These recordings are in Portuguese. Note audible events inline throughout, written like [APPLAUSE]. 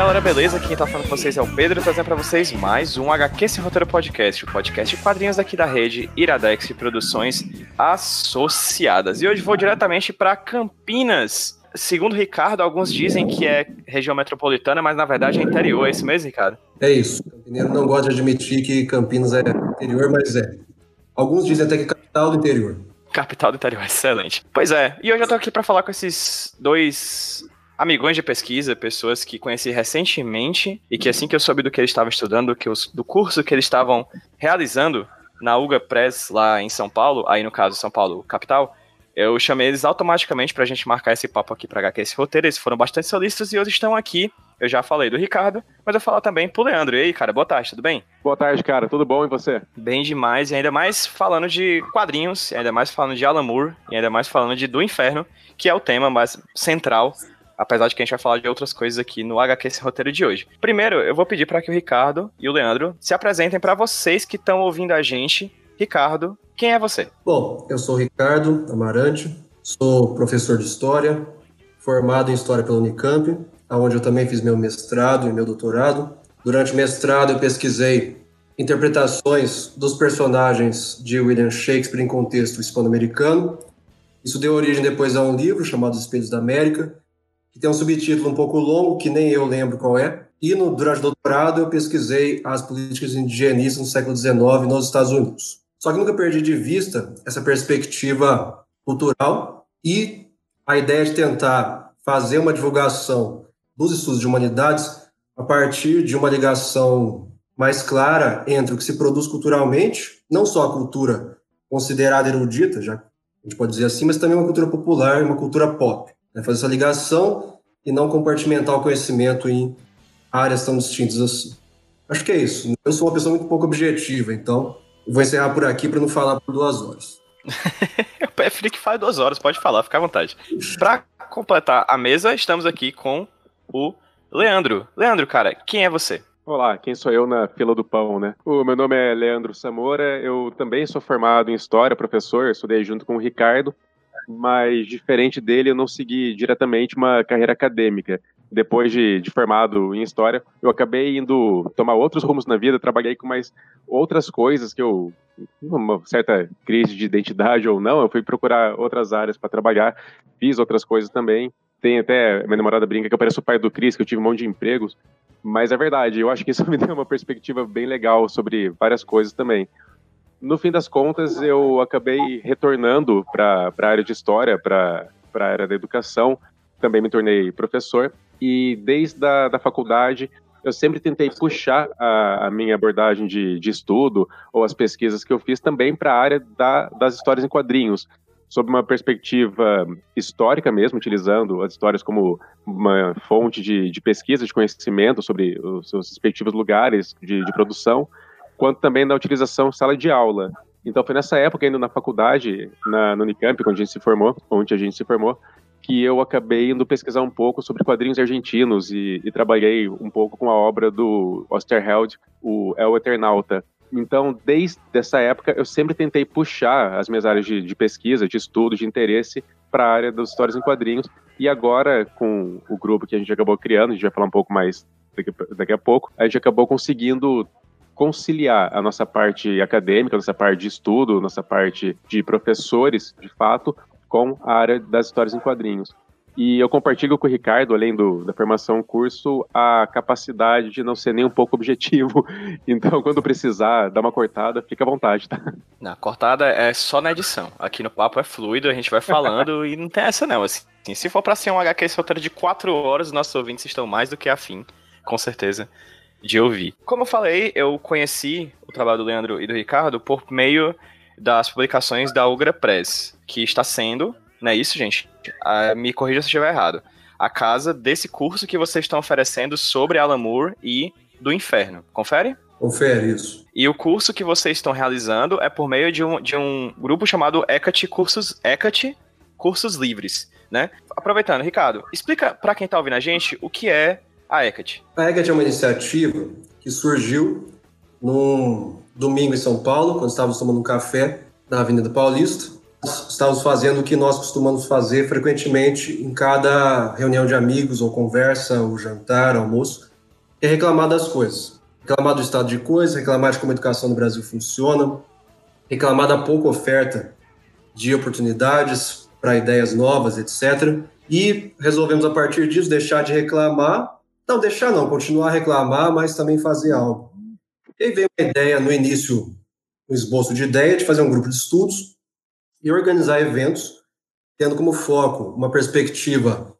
Galera, beleza? Quem tá falando com vocês é o Pedro, trazendo pra vocês mais um HQ Sem Roteiro Podcast, o podcast de quadrinhos aqui da rede Iradex e Produções Associadas. E hoje vou diretamente para Campinas. Segundo Ricardo, alguns dizem que é região metropolitana, mas na verdade é interior. É isso mesmo, Ricardo? É isso. O campineiro não gosta de admitir que Campinas é interior, mas é. Alguns dizem até que é capital do interior. Capital do interior, [LAUGHS] excelente. Pois é, e hoje eu tô aqui para falar com esses dois amigões de pesquisa, pessoas que conheci recentemente e que assim que eu soube do que eles estavam estudando, que os, do curso que eles estavam realizando na UGA Press lá em São Paulo, aí no caso São Paulo capital, eu chamei eles automaticamente pra gente marcar esse papo aqui pra HQ esse roteiro, eles foram bastante solistas e hoje estão aqui. Eu já falei do Ricardo, mas eu falar também pro Leandro. E aí, cara, boa tarde, tudo bem? Boa tarde, cara, tudo bom e você? Bem demais, e ainda mais falando de quadrinhos, ainda mais falando de Alan Moore, e ainda mais falando de Do Inferno, que é o tema mais central apesar de que a gente vai falar de outras coisas aqui no HQ esse roteiro de hoje. Primeiro, eu vou pedir para que o Ricardo e o Leandro se apresentem para vocês que estão ouvindo a gente. Ricardo, quem é você? Bom, eu sou Ricardo Amarante, sou professor de História, formado em História pela Unicamp, onde eu também fiz meu mestrado e meu doutorado. Durante o mestrado, eu pesquisei interpretações dos personagens de William Shakespeare em contexto hispano-americano. Isso deu origem depois a um livro chamado Os Espelhos da América, tem um subtítulo um pouco longo, que nem eu lembro qual é. E no, durante o doutorado eu pesquisei as políticas indigenistas no século XIX nos Estados Unidos. Só que nunca perdi de vista essa perspectiva cultural e a ideia de tentar fazer uma divulgação dos estudos de humanidades a partir de uma ligação mais clara entre o que se produz culturalmente, não só a cultura considerada erudita, já a gente pode dizer assim, mas também uma cultura popular uma cultura pop. Né? Fazer essa ligação e não compartimentar o conhecimento em áreas tão distintas assim. Acho que é isso. Eu sou uma pessoa muito pouco objetiva, então vou encerrar por aqui para não falar por duas horas. [LAUGHS] eu prefiro que fale duas horas, pode falar, fica à vontade. Para completar a mesa, estamos aqui com o Leandro. Leandro, cara, quem é você? Olá, quem sou eu na fila do pão, né? O meu nome é Leandro Samora, eu também sou formado em História, professor, estudei junto com o Ricardo, mas diferente dele, eu não segui diretamente uma carreira acadêmica. Depois de, de, formado em História, eu acabei indo tomar outros rumos na vida, trabalhei com mais outras coisas que eu, uma certa crise de identidade ou não, eu fui procurar outras áreas para trabalhar, fiz outras coisas também. Tem até, minha namorada brinca que eu pareço o pai do Cris, que eu tive um monte de empregos, mas é verdade, eu acho que isso [LAUGHS] me deu uma perspectiva bem legal sobre várias coisas também no fim das contas, eu acabei retornando para a área de história, para a área da educação. Também me tornei professor. E desde a da faculdade, eu sempre tentei puxar a, a minha abordagem de, de, estudo ou as pesquisas que eu fiz também para a área da, das histórias em quadrinhos, sob uma perspectiva histórica mesmo, utilizando as histórias como uma fonte de, de pesquisa, de conhecimento sobre os seus respectivos lugares de, de produção, quanto também na utilização sala de aula. Então foi nessa época, indo na faculdade, na, no Unicamp, onde a gente se formou, onde a gente se formou, que eu acabei indo pesquisar um pouco sobre quadrinhos argentinos e, e trabalhei um pouco com a obra do Osterheld, o El Eternauta. Então, desde essa época, eu sempre tentei puxar as minhas áreas de, de pesquisa, de estudo, de interesse para a área das histórias em quadrinhos. E agora, com o grupo que a gente acabou criando, a gente vai falar um pouco mais daqui, daqui a pouco, a gente acabou conseguindo conciliar a nossa parte acadêmica, nossa parte de estudo, nossa parte de professores, de fato, com a área das histórias em quadrinhos. E eu compartilho com o Ricardo, além do, da formação curso, a capacidade de não ser nem um pouco objetivo. [LAUGHS] Então, quando precisar dar uma cortada, fica à vontade, tá? Na cortada é só na edição. Aqui no papo é fluido, a gente vai falando e não tem essa não. Assim, se for pra ser um HQ solteiro de quatro horas, os nossos ouvintes estão mais do que afim, com certeza, de ouvir. Como eu falei, eu conheci o trabalho do Leandro e do Ricardo por meio das publicações da Ugra Press, que está sendo, não é isso, gente? Ah, me corrija se eu estiver errado. A casa desse curso que vocês estão oferecendo sobre Alan Moore e do Inferno. Confere? Confere isso. E o curso que vocês estão realizando é por meio de um, de um grupo chamado Hecate Cursos, Hecate Cursos Livres, né? Aproveitando, Ricardo, explica para quem está ouvindo a gente o que é a Hecate. A Hecate é uma iniciativa que surgiu num domingo em São Paulo, quando estávamos tomando um café na Avenida Paulista. Estávamos fazendo o que nós costumamos fazer frequentemente em cada reunião de amigos, ou conversa, ou jantar, almoço, é reclamar das coisas. Reclamar do estado de coisas, reclamar de como a educação no Brasil funciona, reclamar da pouca oferta de oportunidades para ideias novas, etc. E resolvemos, a partir disso, deixar de reclamar não, deixar não, continuar a reclamar, mas também fazer algo. E aí veio uma ideia no início, um esboço de ideia de fazer um grupo de estudos e organizar eventos, tendo como foco uma perspectiva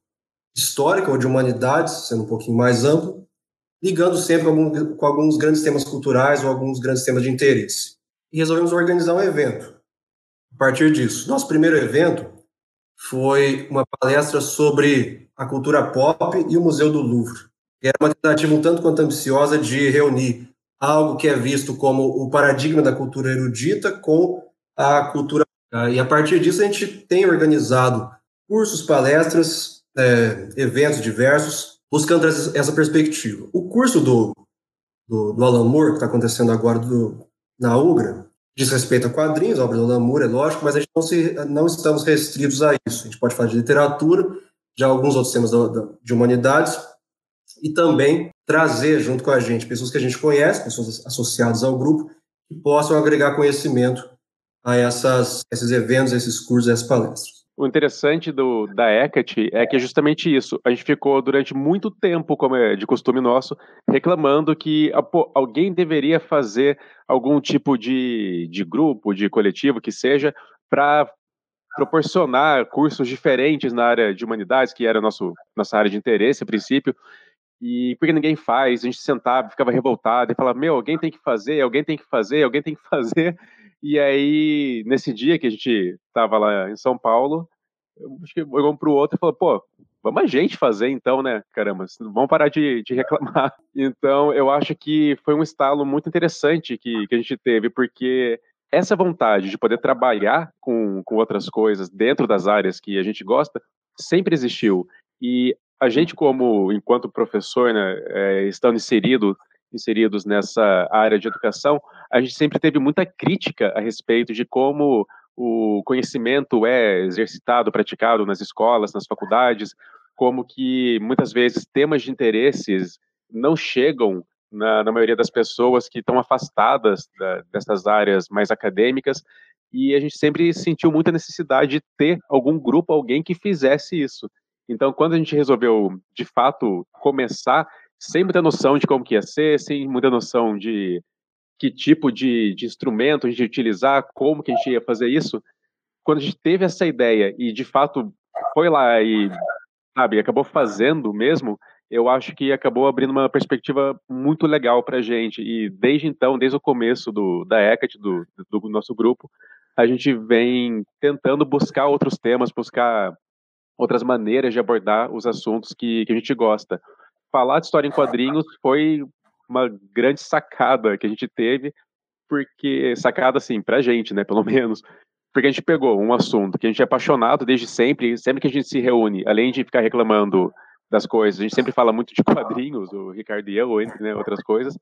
histórica ou de humanidades, sendo um pouquinho mais amplo, ligando sempre com, alguns grandes temas culturais ou alguns grandes temas de interesse. E resolvemos organizar um evento. A partir disso, nosso primeiro evento foi uma palestra sobre a cultura pop e o Museu do Louvre. Era uma tentativa um tanto quanto ambiciosa de reunir algo que é visto como o paradigma da cultura erudita com a cultura. E a partir disso a gente tem organizado cursos, palestras, é, eventos diversos, buscando essa perspectiva. O curso do, do, do Alan Moore, que está acontecendo agora do, na UGRA, diz respeito a quadrinhos, obras do Alan Moore, é lógico, mas a gente não, se, não estamos restritos a isso. A gente pode falar de literatura, de alguns outros temas da, da, de humanidades, e também trazer junto com a gente pessoas que a gente conhece, pessoas associadas ao grupo, que possam agregar conhecimento a essas, esses eventos, esses cursos, essas palestras. O interessante do, da Hecate é que é justamente isso. A gente ficou durante muito tempo, como é de costume nosso, reclamando que ah, pô, alguém deveria fazer algum tipo de, de grupo, de coletivo, que seja, para proporcionar cursos diferentes na área de humanidades, que era nosso, nossa área de interesse a princípio, e porque ninguém faz, a gente sentava, ficava revoltado e falava: Meu, alguém tem que fazer, alguém tem que fazer, alguém tem que fazer. [LAUGHS] E aí, nesse dia que a gente estava lá em São Paulo, acho que um para o outro e falou: Pô, vamos a gente fazer então, né? Caramba, vamos parar de, de, reclamar. [LAUGHS] Então, eu acho que foi um estalo muito interessante que, que a gente teve, porque essa vontade de poder trabalhar com, com outras coisas dentro das áreas que a gente gosta sempre existiu. E a gente, como enquanto professor, né, é, estando inserido, inseridos nessa área de educação, a gente sempre teve muita crítica a respeito de como o conhecimento é exercitado, praticado nas escolas, nas faculdades, como que muitas vezes temas de interesses não chegam na, na maioria das pessoas que estão afastadas da, dessas áreas mais acadêmicas, e a gente sempre sentiu muita necessidade de ter algum grupo, alguém que fizesse isso. Então, quando a gente resolveu, de fato, começar, sem muita noção de como que ia ser, sem muita noção de que tipo de, de instrumento a gente ia utilizar, como que a gente ia fazer isso, quando a gente teve essa ideia e, de fato, foi lá e, sabe, acabou fazendo mesmo, eu acho que acabou abrindo uma perspectiva muito legal para a gente. E desde então, desde o começo do, da Hecate, do, do nosso grupo, a gente vem tentando buscar outros temas, buscar outras maneiras de abordar os assuntos que, que a gente gosta. Falar de história em quadrinhos foi uma grande sacada que a gente teve, porque sacada assim pra gente, né, pelo [LAUGHS] menos, porque a gente pegou um assunto que a gente é apaixonado desde sempre, sempre que a gente se reúne, além de ficar reclamando das coisas, a gente sempre fala muito de [LAUGHS] quadrinhos, o Ricardo e eu, entre né, outras coisas,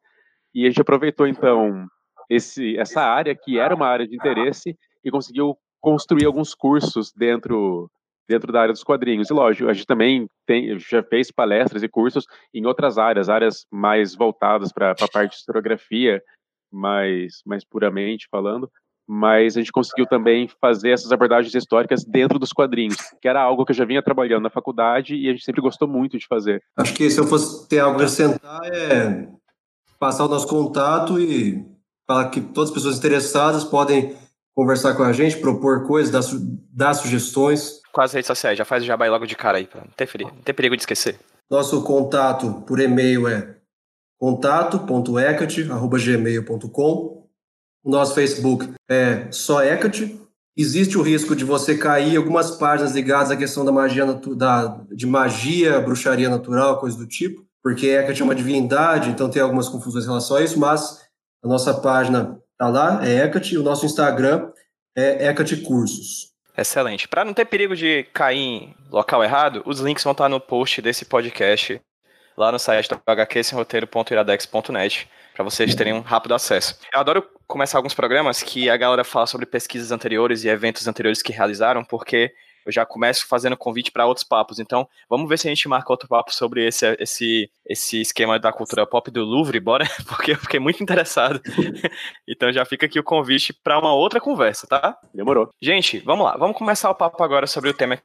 e a gente aproveitou então esse, essa área que era uma área de interesse e conseguiu construir alguns cursos dentro dentro da área dos quadrinhos. E lógico, a gente também tem, já fez palestras e cursos em outras áreas, áreas mais voltadas para a parte de historiografia, mais, mais puramente falando. mas a gente conseguiu também fazer essas abordagens históricas dentro dos quadrinhos, que era algo que eu já vinha trabalhando na faculdade e a gente sempre gostou muito de fazer. Acho que se eu fosse ter algo a acrescentar é passar o nosso contato e falar que todas as pessoas interessadas podem conversar com a gente, propor coisas, dar, dar sugestões. Com as redes sociais, já faz o jabá logo de cara aí, pra não ter, não ter perigo de esquecer. Nosso contato por e-mail é contato.ecate.gmail.com Nosso Facebook é só Ecate. Existe o risco de você cair algumas páginas ligadas à questão da magia, da, de magia, bruxaria natural, coisa do tipo, porque Hecate é uma divindade, então tem algumas confusões em relação a isso, mas a nossa página Tá lá, é Hecate, o nosso Instagram é Hecate Cursos. Excelente. Para não ter perigo de cair em local errado, os links vão estar no post desse podcast, lá no site do hqsemroteiro.iradex.net, para vocês terem um rápido acesso. Eu adoro começar alguns programas que a galera fala sobre pesquisas anteriores e eventos anteriores que realizaram, porque eu já começo fazendo convite para outros papos. Então, vamos ver se a gente marca outro papo sobre esse, esse, esse esquema da cultura pop do Louvre, bora? [LAUGHS] Porque eu fiquei muito interessado. [LAUGHS] então, já fica aqui o convite para uma outra conversa, tá? Demorou. Gente, vamos lá. Vamos começar o papo agora sobre o tema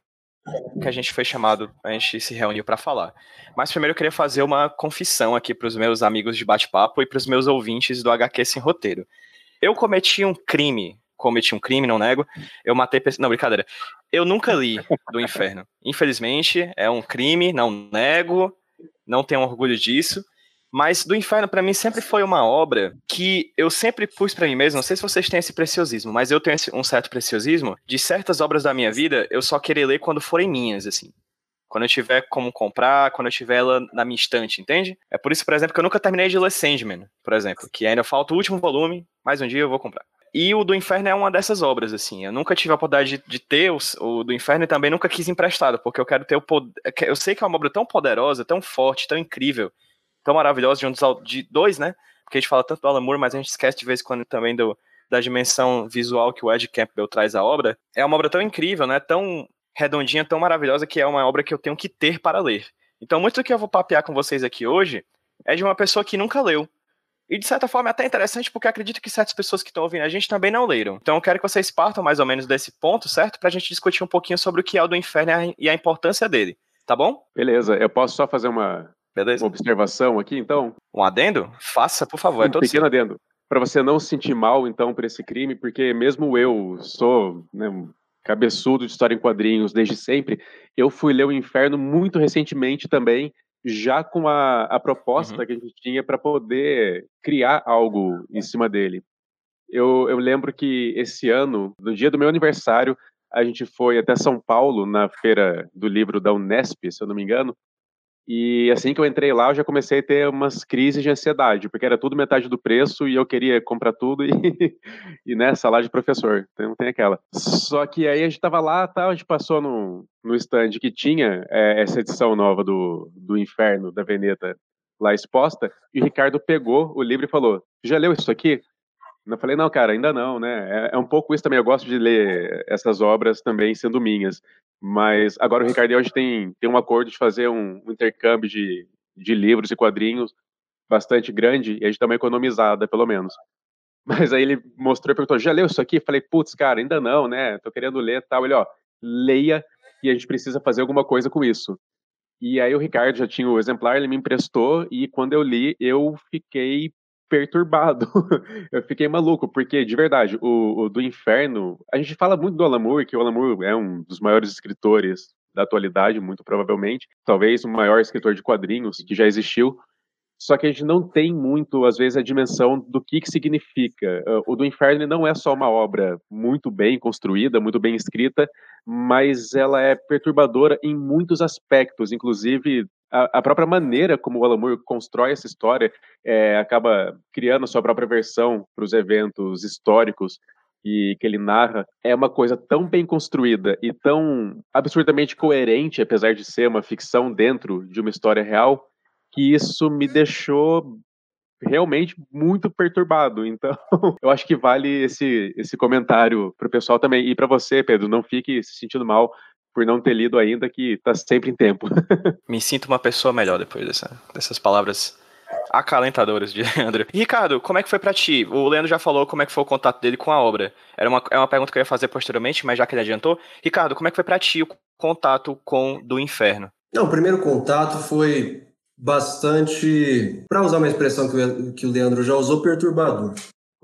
que a gente foi chamado, a gente se reuniu para falar. Mas primeiro eu queria fazer uma confissão aqui para os meus amigos de bate-papo e para os meus ouvintes do HQ Sem Roteiro. Eu cometi um crime cometi um crime, não nego. Eu matei pessoas. Não, brincadeira. Eu nunca li do inferno. Infelizmente, é um crime, não nego, não tenho orgulho disso. Mas do Inferno, para mim, sempre foi uma obra que eu sempre pus para mim mesmo. Não sei se vocês têm esse preciosismo, mas eu tenho um certo preciosismo de certas obras da minha vida eu só querer ler quando forem minhas, assim. Quando eu tiver como comprar, quando eu tiver ela na minha estante, entende? É por isso, por exemplo, que eu nunca terminei de ler Sandman, por exemplo, que ainda falta o último volume, mais um dia eu vou comprar. E o do Inferno é uma dessas obras, assim. Eu nunca tive a oportunidade de, de ter o, o, do Inferno e também nunca quis emprestado, porque eu quero ter o poder. Eu sei que é uma obra tão poderosa, tão forte, tão incrível, tão maravilhosa, de, um dos, de dois, né? Porque a gente fala tanto do Alan Moore, mas a gente esquece de vez em quando também do, da dimensão visual que o Ed Campbell traz à obra. É uma obra tão incrível, né? Tão redondinha, tão maravilhosa, que é uma obra que eu tenho que ter para ler. Então, muito do que eu vou papear com vocês aqui hoje é de uma pessoa que nunca leu. E de certa forma é até interessante porque acredito que certas pessoas que estão ouvindo a gente também não leram. Então eu quero que vocês partam mais ou menos desse ponto, certo? Pra gente discutir um pouquinho sobre o que é o do inferno e a importância dele. Tá bom? Beleza, eu posso só fazer uma, uma observação aqui, então? Um adendo? Faça, por favor. É um pequeno seu. adendo. Para você não se sentir mal, então, por esse crime, porque mesmo eu sou né, um cabeçudo de história em quadrinhos desde sempre, eu fui ler o Inferno muito recentemente também, já com a, a proposta uhum. que a gente tinha para poder criar algo em cima dele. Eu, eu lembro que esse ano, no dia do meu aniversário, a gente foi até São Paulo, na feira do livro da Unesp, se eu não me engano, e assim que eu entrei lá, eu já comecei a ter umas crises de ansiedade, porque era tudo metade do preço e eu queria comprar tudo e, [LAUGHS] e né, salário de professor, então tem aquela. Só que aí a gente tava lá, tá, a gente passou no, no stand que tinha é, essa edição nova do, do Inferno, da Veneta, lá exposta, e o Ricardo pegou o livro e falou: Já leu isso aqui? Eu falei, não, cara, ainda não, né? É, é, um pouco isso também. Eu gosto de ler essas obras também sendo minhas. Mas agora o Ricardo e gente tem, tem um acordo de fazer um, um intercâmbio de, de livros e quadrinhos bastante grande e a gente dá uma economizada, pelo menos. [LAUGHS] Mas aí ele mostrou e perguntou: já leu isso aqui? Falei, putz, cara, ainda não, né? Tô querendo ler tal. Ele, ó, leia e a gente precisa fazer alguma coisa com isso. E aí o Ricardo já tinha o exemplar, ele me emprestou e quando eu li, eu fiquei perturbado. [LAUGHS] eu fiquei maluco, porque, de verdade, o, o, do Inferno, a gente fala muito do Alan Moore, que o Alan Moore é um dos maiores escritores da atualidade, muito provavelmente, talvez o maior escritor de quadrinhos que já existiu, só que a gente não tem muito, às vezes, a dimensão do que, que significa. O do Inferno não é só uma obra muito bem construída, muito bem escrita, mas ela é perturbadora em muitos aspectos, inclusive a, própria maneira como o Alan Moore constrói essa história é, acaba criando a sua própria versão para os eventos históricos e que ele narra é uma coisa tão bem construída e tão absurdamente coerente, apesar de ser uma ficção dentro de uma história real, que isso me deixou realmente muito perturbado. [LAUGHS] Então, eu acho que vale esse, esse comentário para o pessoal também. E para você, Pedro, não fique se sentindo mal por não ter lido ainda, que tá sempre em tempo. [LAUGHS] Me sinto uma pessoa melhor depois dessa, dessas palavras acalentadoras de [LAUGHS] Leandro. Ricardo, como é que foi para ti? O Leandro já falou como é que foi o contato dele com a obra. Era uma, é uma pergunta que eu ia fazer posteriormente, mas já que ele adiantou. Ricardo, como é que foi para ti o contato com Do Inferno? Não, o primeiro contato foi bastante, para usar uma expressão que o, que o Leandro já usou, perturbador.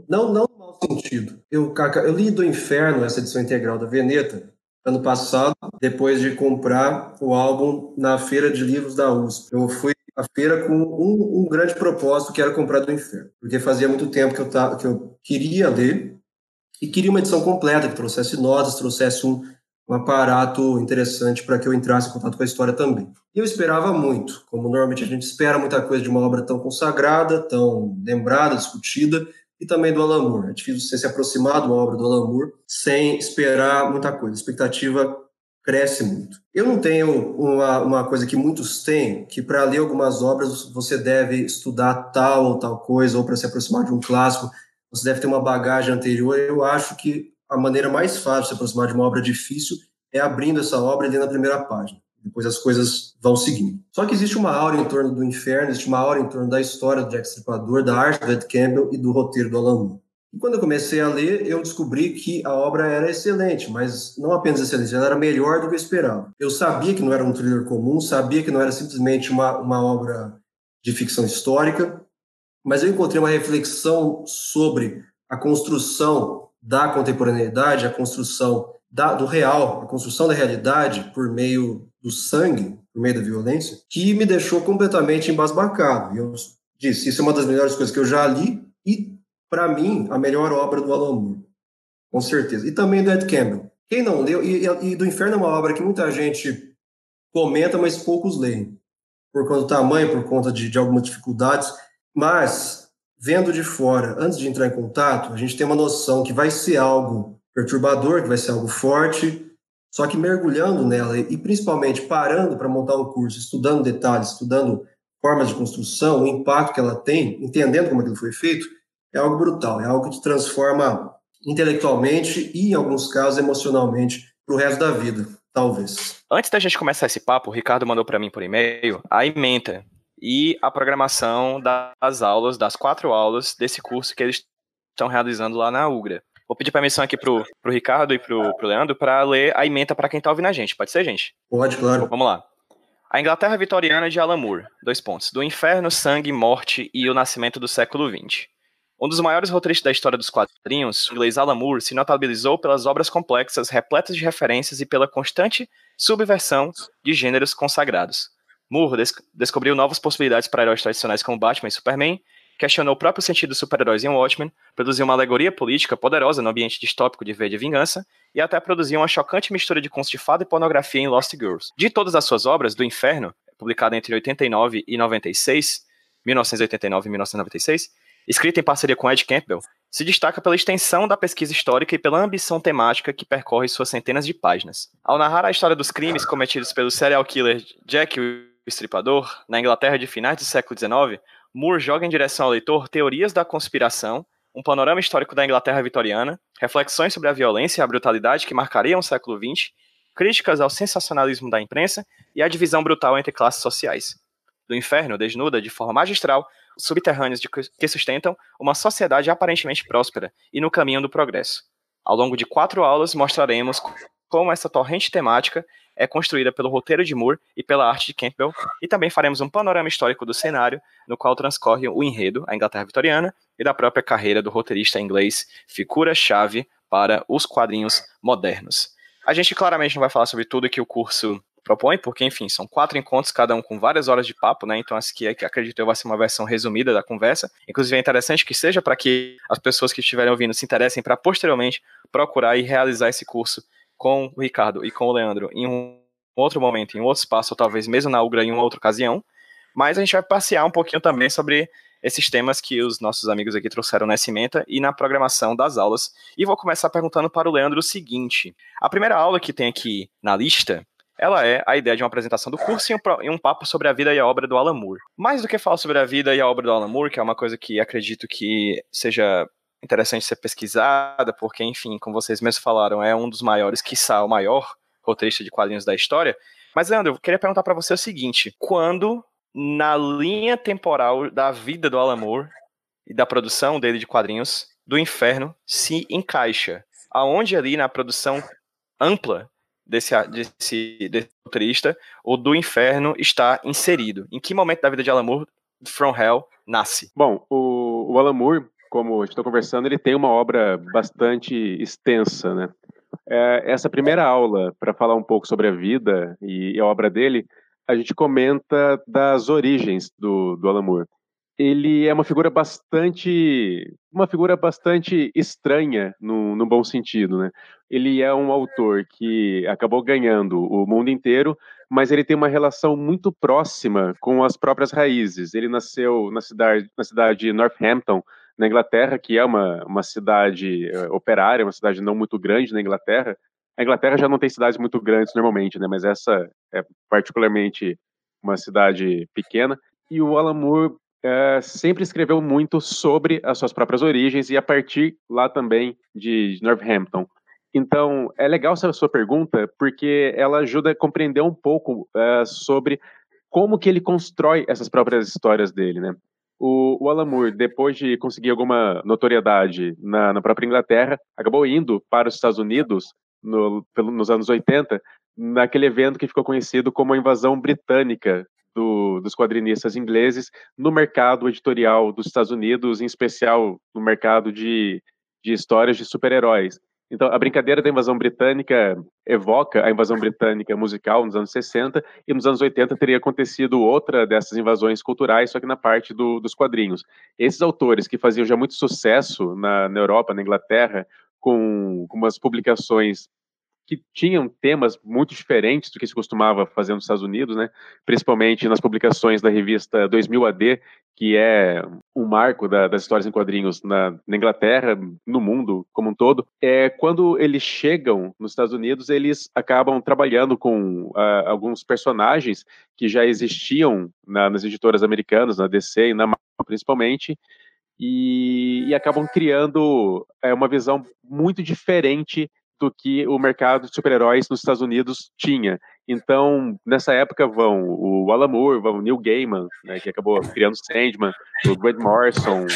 Não, não no mau sentido. Eu, eu li Do Inferno, essa edição integral da Veneta, ano passado, depois de comprar o álbum na feira de livros da USP. Eu fui à feira com um, um grande propósito, que era comprar do Inferno, porque fazia muito tempo que eu, tava, que eu queria ler e queria uma edição completa, que trouxesse notas, trouxesse um, um aparato interessante para que eu entrasse em contato com a história também. E eu esperava muito, como normalmente a gente espera muita coisa de uma obra tão consagrada, tão lembrada, discutida, e também do Alan Moore. É difícil você se aproximar de uma obra do Alan Moore sem esperar muita coisa. A expectativa cresce muito. Eu não tenho uma, uma coisa que muitos têm, que para ler algumas obras você deve estudar tal ou tal coisa, ou para se aproximar de um clássico, você deve ter uma bagagem anterior. Eu acho que a maneira mais fácil de se aproximar de uma obra difícil é abrindo essa obra e lendo a primeira página. Depois as coisas vão seguindo. Só que existe uma aura em torno do inferno, existe uma aura em torno da história do Jack Stripador, da arte do Ed Campbell e do roteiro do Alan Moore. E quando eu comecei a ler, eu descobri que a obra era excelente, mas não apenas excelente, ela era melhor do que eu esperava. Eu sabia que não era um thriller comum, sabia que não era simplesmente uma, uma obra de ficção histórica, mas eu encontrei uma reflexão sobre a construção da contemporaneidade, a construção da, do real, a construção da realidade por meio do sangue, por meio da violência, que me deixou completamente embasbacado. Eu disse, isso é uma das melhores coisas que eu já li e, para mim, a melhor obra do Alan Moore, com certeza. E também do Ed Campbell. Quem não leu, e, e do Inferno é uma obra que muita gente comenta, mas poucos leem, por conta do tamanho, por conta de, de algumas dificuldades, mas vendo de fora, antes de entrar em contato, a gente tem uma noção que vai ser algo perturbador, que vai ser algo forte, só que mergulhando nela e principalmente parando para montar um curso, estudando detalhes, estudando formas de construção, o impacto que ela tem, entendendo como aquilo foi feito, é algo brutal, é algo que te transforma intelectualmente e, em alguns casos, emocionalmente para o resto da vida, talvez. Antes da gente começar esse papo, o Ricardo mandou para mim por e-mail a ementa e a programação das aulas, das quatro aulas desse curso que eles estão realizando lá na UGRA. Vou pedir permissão aqui pro, pro Ricardo e pro, pro Leandro para ler a emenda para quem tá ouvindo a gente. Pode ser, gente? Pode, claro. Vamos lá. A Inglaterra Vitoriana de Alan Moore. Dois pontos. Do inferno, sangue, morte e o nascimento do século XX. Um dos maiores roteiristas da história dos quadrinhos, o inglês Alan Moore se notabilizou pelas obras complexas, repletas de referências e pela constante subversão de gêneros consagrados. Moore des descobriu novas possibilidades para heróis tradicionais como Batman e Superman questionou o próprio sentido dos super-heróis em Watchmen, produziu uma alegoria política poderosa no ambiente distópico de V de Vingança, e até produziu uma chocante mistura de contos de fada e pornografia em Lost Girls. De todas as suas obras, Do Inferno, publicada entre 89 e 96, 1989 e 1996, escrita em parceria com Ed Campbell, se destaca pela extensão da pesquisa histórica e pela ambição temática que percorre suas centenas de páginas. Ao narrar a história dos crimes cometidos pelo serial killer Jack o Estripador na Inglaterra de finais do século XIX, Moore joga em direção ao leitor teorias da conspiração, um panorama histórico da Inglaterra vitoriana, reflexões sobre a violência e a brutalidade que marcariam o século XX, críticas ao sensacionalismo da imprensa e à divisão brutal entre classes sociais. Do inferno desnuda, de forma magistral, os subterrâneos que sustentam uma sociedade aparentemente próspera e no caminho do progresso. Ao longo de quatro aulas, mostraremos como essa torrente temática é construída pelo roteiro de Moore e pela arte de Campbell, e também faremos um panorama histórico do cenário, no qual transcorre o enredo, a Inglaterra vitoriana, e da própria carreira do roteirista inglês, figura-chave para os quadrinhos modernos. A gente claramente não vai falar sobre tudo que o curso propõe, porque, enfim, são quatro encontros, cada um com várias horas de papo, né? Então, acho que acredito eu vai ser uma versão resumida da conversa. Inclusive, é interessante que seja para que as pessoas que estiverem ouvindo se interessem para posteriormente procurar e realizar esse curso com o Ricardo e com o Leandro em um outro momento, em um outro espaço, ou talvez mesmo na UGRA em uma outra ocasião. Mas a gente vai passear um pouquinho também sobre esses temas que os nossos amigos aqui trouxeram nessa ementa e na programação das aulas. E vou começar perguntando para o Leandro o seguinte: a primeira aula que tem aqui na lista. Ela é a ideia de uma apresentação do curso e um papo sobre a vida e a obra do Alan Moore. Mais do que falar sobre a vida e a obra do Alan Moore, que é uma coisa que acredito que seja interessante ser pesquisada, porque, enfim, como vocês mesmos falaram, é um dos maiores, quiçá o maior roteirista de quadrinhos da história. Mas, Leandro, eu queria perguntar para você o seguinte: quando na linha temporal da vida do Alan Moore e da produção dele de quadrinhos do Inferno se encaixa? Aonde ali na produção ampla desse, desse, desse autorista, o do Inferno está inserido? Em que momento da vida de Alan Moore From Hell nasce? Bom, o, o Alan Moore, como estou conversando, ele tem uma obra bastante extensa, né? É, essa primeira aula, para falar um pouco sobre a vida e a obra dele, a gente comenta das origens do, do Alan Moore. Ele é uma figura bastante, uma figura bastante estranha no, no bom sentido, né? Ele é um autor que acabou ganhando o mundo inteiro, mas ele tem uma relação muito próxima com as próprias raízes. Ele nasceu na cidade, na cidade de Northampton, na Inglaterra, que é uma, uma cidade uh, operária, uma cidade não muito grande na Inglaterra. A Inglaterra já não tem cidades muito grandes normalmente, né? Mas essa é particularmente uma cidade pequena. E o Alan Moore uh, sempre escreveu muito sobre as suas próprias origens e a partir lá também de Northampton. Então, é legal essa sua pergunta, porque ela ajuda a compreender um pouco uh, sobre como que ele constrói essas próprias histórias dele, né? O, o Alan Moore, depois de conseguir alguma notoriedade na, na própria Inglaterra, acabou indo para os Estados Unidos no, pelo, nos anos 80, naquele evento que ficou conhecido como a invasão britânica do, dos quadrinistas ingleses no mercado editorial dos Estados Unidos, em especial no mercado de, de histórias de super-heróis. Então, a brincadeira da invasão britânica evoca a invasão britânica musical nos anos 60, e nos anos 80 teria acontecido outra dessas invasões culturais, só que na parte do, dos quadrinhos. Esses autores que faziam já muito sucesso na, na Europa, na Inglaterra, com, com umas publicações que tinham temas muito diferentes do que se costumava fazer nos Estados Unidos, né? principalmente nas publicações da revista 2000 AD, que é um marco da, das histórias em quadrinhos na, na, Inglaterra, no mundo como um todo. É quando eles chegam nos Estados Unidos, eles acabam trabalhando com uh, alguns personagens que já existiam na, nas editoras americanas, na DC e na Marvel principalmente, e, e acabam criando é, uma visão muito diferente do que o mercado de super-heróis nos Estados Unidos tinha. Então, nessa época vão o Alan Moore, vão o Neil Gaiman, né, que acabou criando Sandman, o Grant Morrison,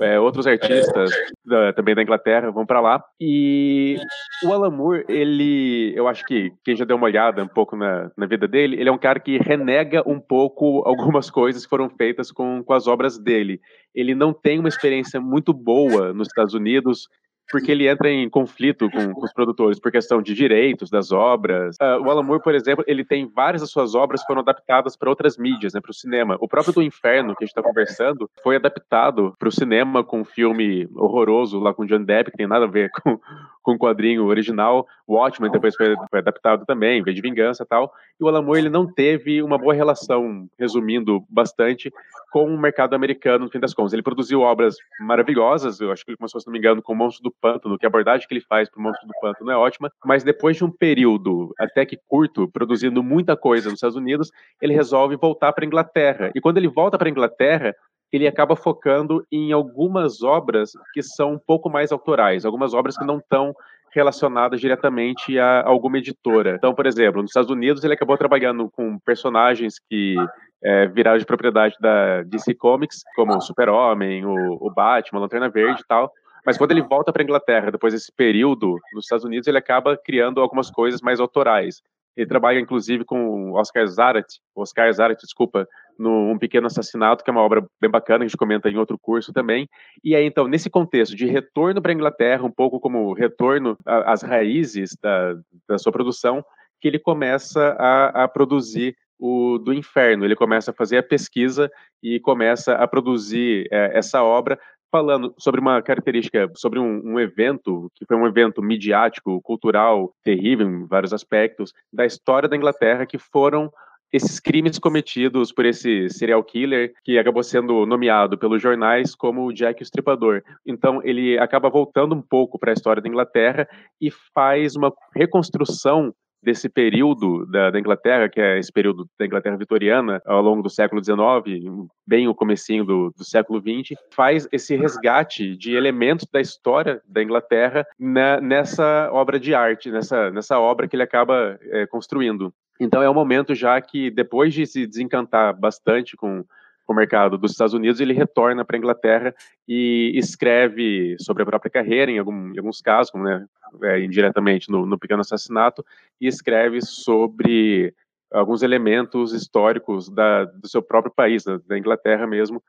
é, outros artistas da, também da Inglaterra vão para lá. E o Alan Moore, ele, eu acho que quem já deu uma olhada um pouco na, na vida dele, ele é um cara que renega um pouco algumas coisas que foram feitas com, com as obras dele. Ele não tem uma experiência muito boa nos Estados Unidos porque ele entra em conflito com, com, os produtores por questão de direitos das obras. Uh, o Alan Moore, por exemplo, ele tem várias das suas obras que foram adaptadas para outras mídias, né, para o cinema. O próprio do Inferno, que a gente está conversando, foi adaptado para o cinema com um filme horroroso lá com John Depp, que tem nada a ver com, com o quadrinho original. Watchmen depois foi, foi adaptado também, veio de vingança e tal. E o Alan Moore, ele não teve uma boa relação, resumindo bastante, com o mercado americano, no fim das contas. Ele produziu obras maravilhosas, eu acho que ele começou, se não me engano, com o Monstro do Pântano, que a abordagem que ele faz para o Monstro do Pântano é ótima, mas depois de um período até que curto, produzindo muita coisa nos Estados Unidos, ele resolve voltar para a Inglaterra. E quando ele volta para a Inglaterra, ele acaba focando em algumas obras que são um pouco mais autorais, algumas obras que não estão relacionadas diretamente a alguma editora. Então, por exemplo, nos Estados Unidos ele acabou trabalhando com personagens que é, viraram de propriedade da DC Comics, como o Super-Homem, o, o Batman, a Lanterna Verde e tal, mas quando ele volta para a Inglaterra, depois desse período nos Estados Unidos, ele acaba criando algumas coisas mais autorais. Ele trabalha, inclusive, com Oscar Zarat, Oscar Zarat, desculpa, no Um Pequeno Assassinato, que é uma obra bem bacana, a gente comenta em outro curso também. E aí, então, nesse contexto de retorno para a Inglaterra, um pouco como retorno às raízes da, da sua produção, que ele começa a, a produzir o do inferno. Ele começa a fazer a pesquisa e começa a produzir é, essa obra falando sobre uma característica, sobre um, um, evento, que foi um evento midiático, cultural, terrível em vários aspectos, da história da Inglaterra, que foram esses crimes cometidos por esse serial killer que acabou sendo nomeado pelos jornais como Jack o Estripador. Então ele acaba voltando um pouco para a história da Inglaterra e faz uma reconstrução desse período da, da, Inglaterra, que é esse período da Inglaterra vitoriana, ao longo do século XIX, bem o comecinho do, do século XX, faz esse resgate de elementos da história da Inglaterra na, nessa obra de arte, nessa, nessa obra que ele acaba é, construindo. Então é um momento já que, depois de se desencantar bastante com com o mercado dos Estados Unidos, ele retorna para a Inglaterra e escreve sobre a própria carreira, em, algum, em alguns casos, como, né, é, indiretamente no, no Pequeno Assassinato, e escreve sobre alguns elementos históricos da, do seu próprio país, da, da, Inglaterra mesmo,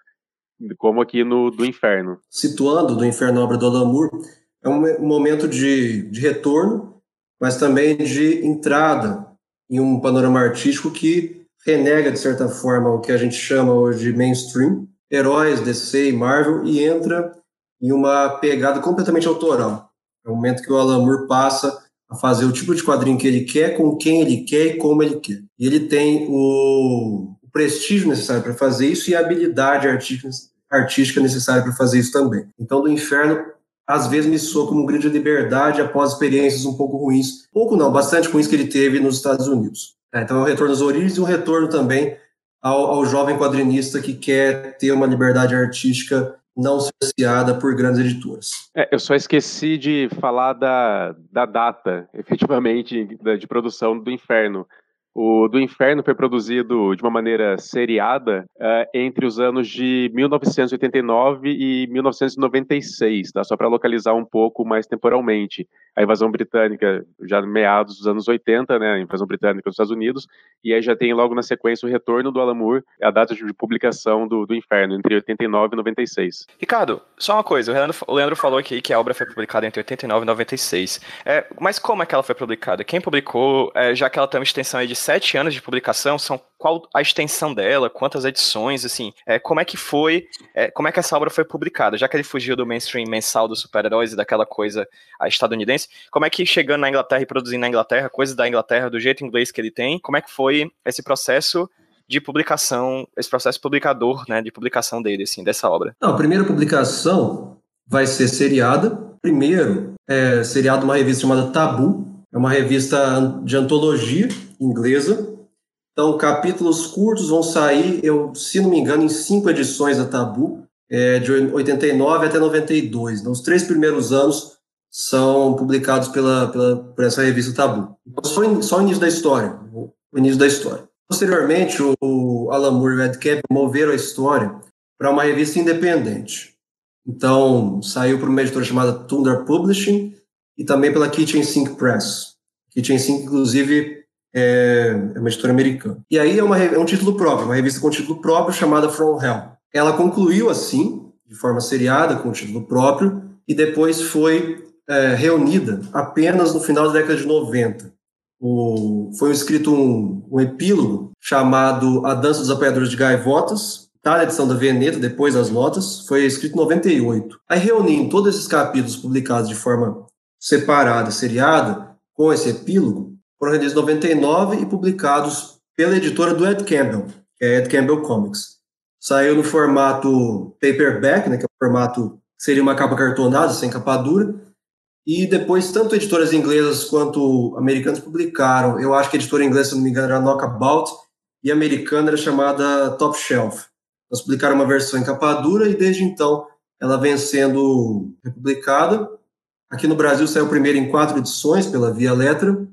como aqui no do Inferno. Situando do Inferno a obra do Alan Moore, é um momento de, de retorno, mas também de entrada em um panorama artístico que renega, de certa forma, o que a gente chama hoje de mainstream, heróis, DC e Marvel, e entra em uma pegada completamente autoral. É o momento que o Alan Moore passa a fazer o tipo de quadrinho que ele quer, com quem ele quer e como ele quer. E ele tem o, o prestígio necessário para fazer isso e a habilidade artística, necessária para fazer isso também. Então, do Inferno, às vezes me soa como um grande liberdade após experiências um pouco ruins, pouco não, bastante ruins que ele teve nos Estados Unidos. É, então é um retorno às origens e um retorno também ao, ao jovem quadrinista que quer ter uma liberdade artística não cerceada por grandes editoras. É, eu só esqueci de falar da, da data, [LAUGHS] efetivamente, de produção do Inferno. O do Inferno foi produzido de uma maneira seriada uh, entre os anos de 1989 e 1996, tá? só para localizar um pouco mais temporalmente. A invasão britânica, já meados dos anos 80, né? a invasão britânica nos Estados Unidos, e aí já tem logo na sequência o retorno do Alan Moore, a data de publicação do, do Inferno, entre 89 e 96. Ricardo, só uma coisa, o Leandro, o Leandro falou aqui que a obra foi publicada entre 89 e 96. É, mas como é que ela foi publicada? Quem publicou, é, já que ela tem uma extensão aí de sete anos de publicação, são qual a extensão dela, quantas edições, assim, é, como é que foi, é, como é que essa obra foi publicada, já que ele fugiu do mainstream mensal dos super-heróis e daquela coisa estadunidense, como é que chegando na Inglaterra e produzindo na Inglaterra, coisas da Inglaterra, do jeito inglês que ele tem, como é que foi esse processo de publicação, esse processo publicador, né, de publicação dele, assim, dessa obra? Não, a primeira publicação vai ser seriada, primeiro, é seriado uma revista chamada Tabu, é uma revista de antologia inglesa. Então, capítulos curtos vão sair, eu, se não me engano, em cinco edições da Tabu, é, de 89 até 92. Então, os três primeiros anos são publicados pela, pela, por essa revista Tabu. Então, só, in, só o início da história. O início da história. Posteriormente, o Alan Moore e o Ed Cap moveram a história para uma revista independente. Então, saiu por uma editora chamada Thunder Publishing, e também pela Kitchen Sink Press. Kitchen Sink, inclusive, é, é uma editora americana. E aí é, uma, é um título próprio, uma revista com título próprio chamada From Hell. Ela concluiu assim, de forma seriada, com título próprio, e depois foi é, reunida apenas no final da década de 90. O, foi escrito um, um, epílogo chamado A Dança dos Apanhadores de Gaivotas, tá na edição da Veneta, depois das notas, foi escrito em 98. Aí reunindo todos esses capítulos publicados de forma separada, seriada, com esse epílogo, foram rendidos em 99 e publicados pela editora do Ed Campbell, que é Ed Campbell Comics. Saiu no formato paperback, né, que é o formato seria uma capa cartonada, sem capa dura, e depois tanto editoras inglesas quanto americanas publicaram. Eu acho que a editora inglesa, se não me engano, era Knockabout, e a americana era chamada Top Shelf. Elas publicaram uma versão em capa dura e desde então ela vem sendo republicada Aqui no Brasil saiu primeiro em quatro edições pela Via Letra.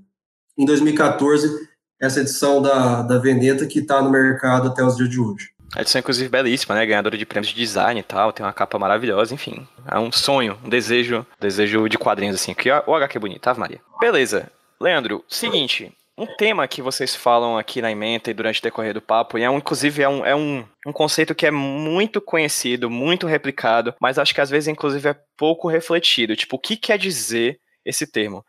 Em 2014, essa edição da, da Veneta que está no mercado até os dias de hoje. A edição, inclusive, belíssima, né? Ganhadora de prêmios de design e tal, tem uma capa maravilhosa, enfim. É um sonho, um desejo, desejo de quadrinhos, assim. Que o HQ é bonito, Ave Maria. Beleza. Leandro, seguinte, um tema que vocês falam aqui na emenda e durante o decorrer do papo, e é um, inclusive é, um, é um, um conceito que é muito conhecido, muito replicado, mas acho que às vezes, inclusive, é pouco refletido. Tipo, o que quer dizer esse termo?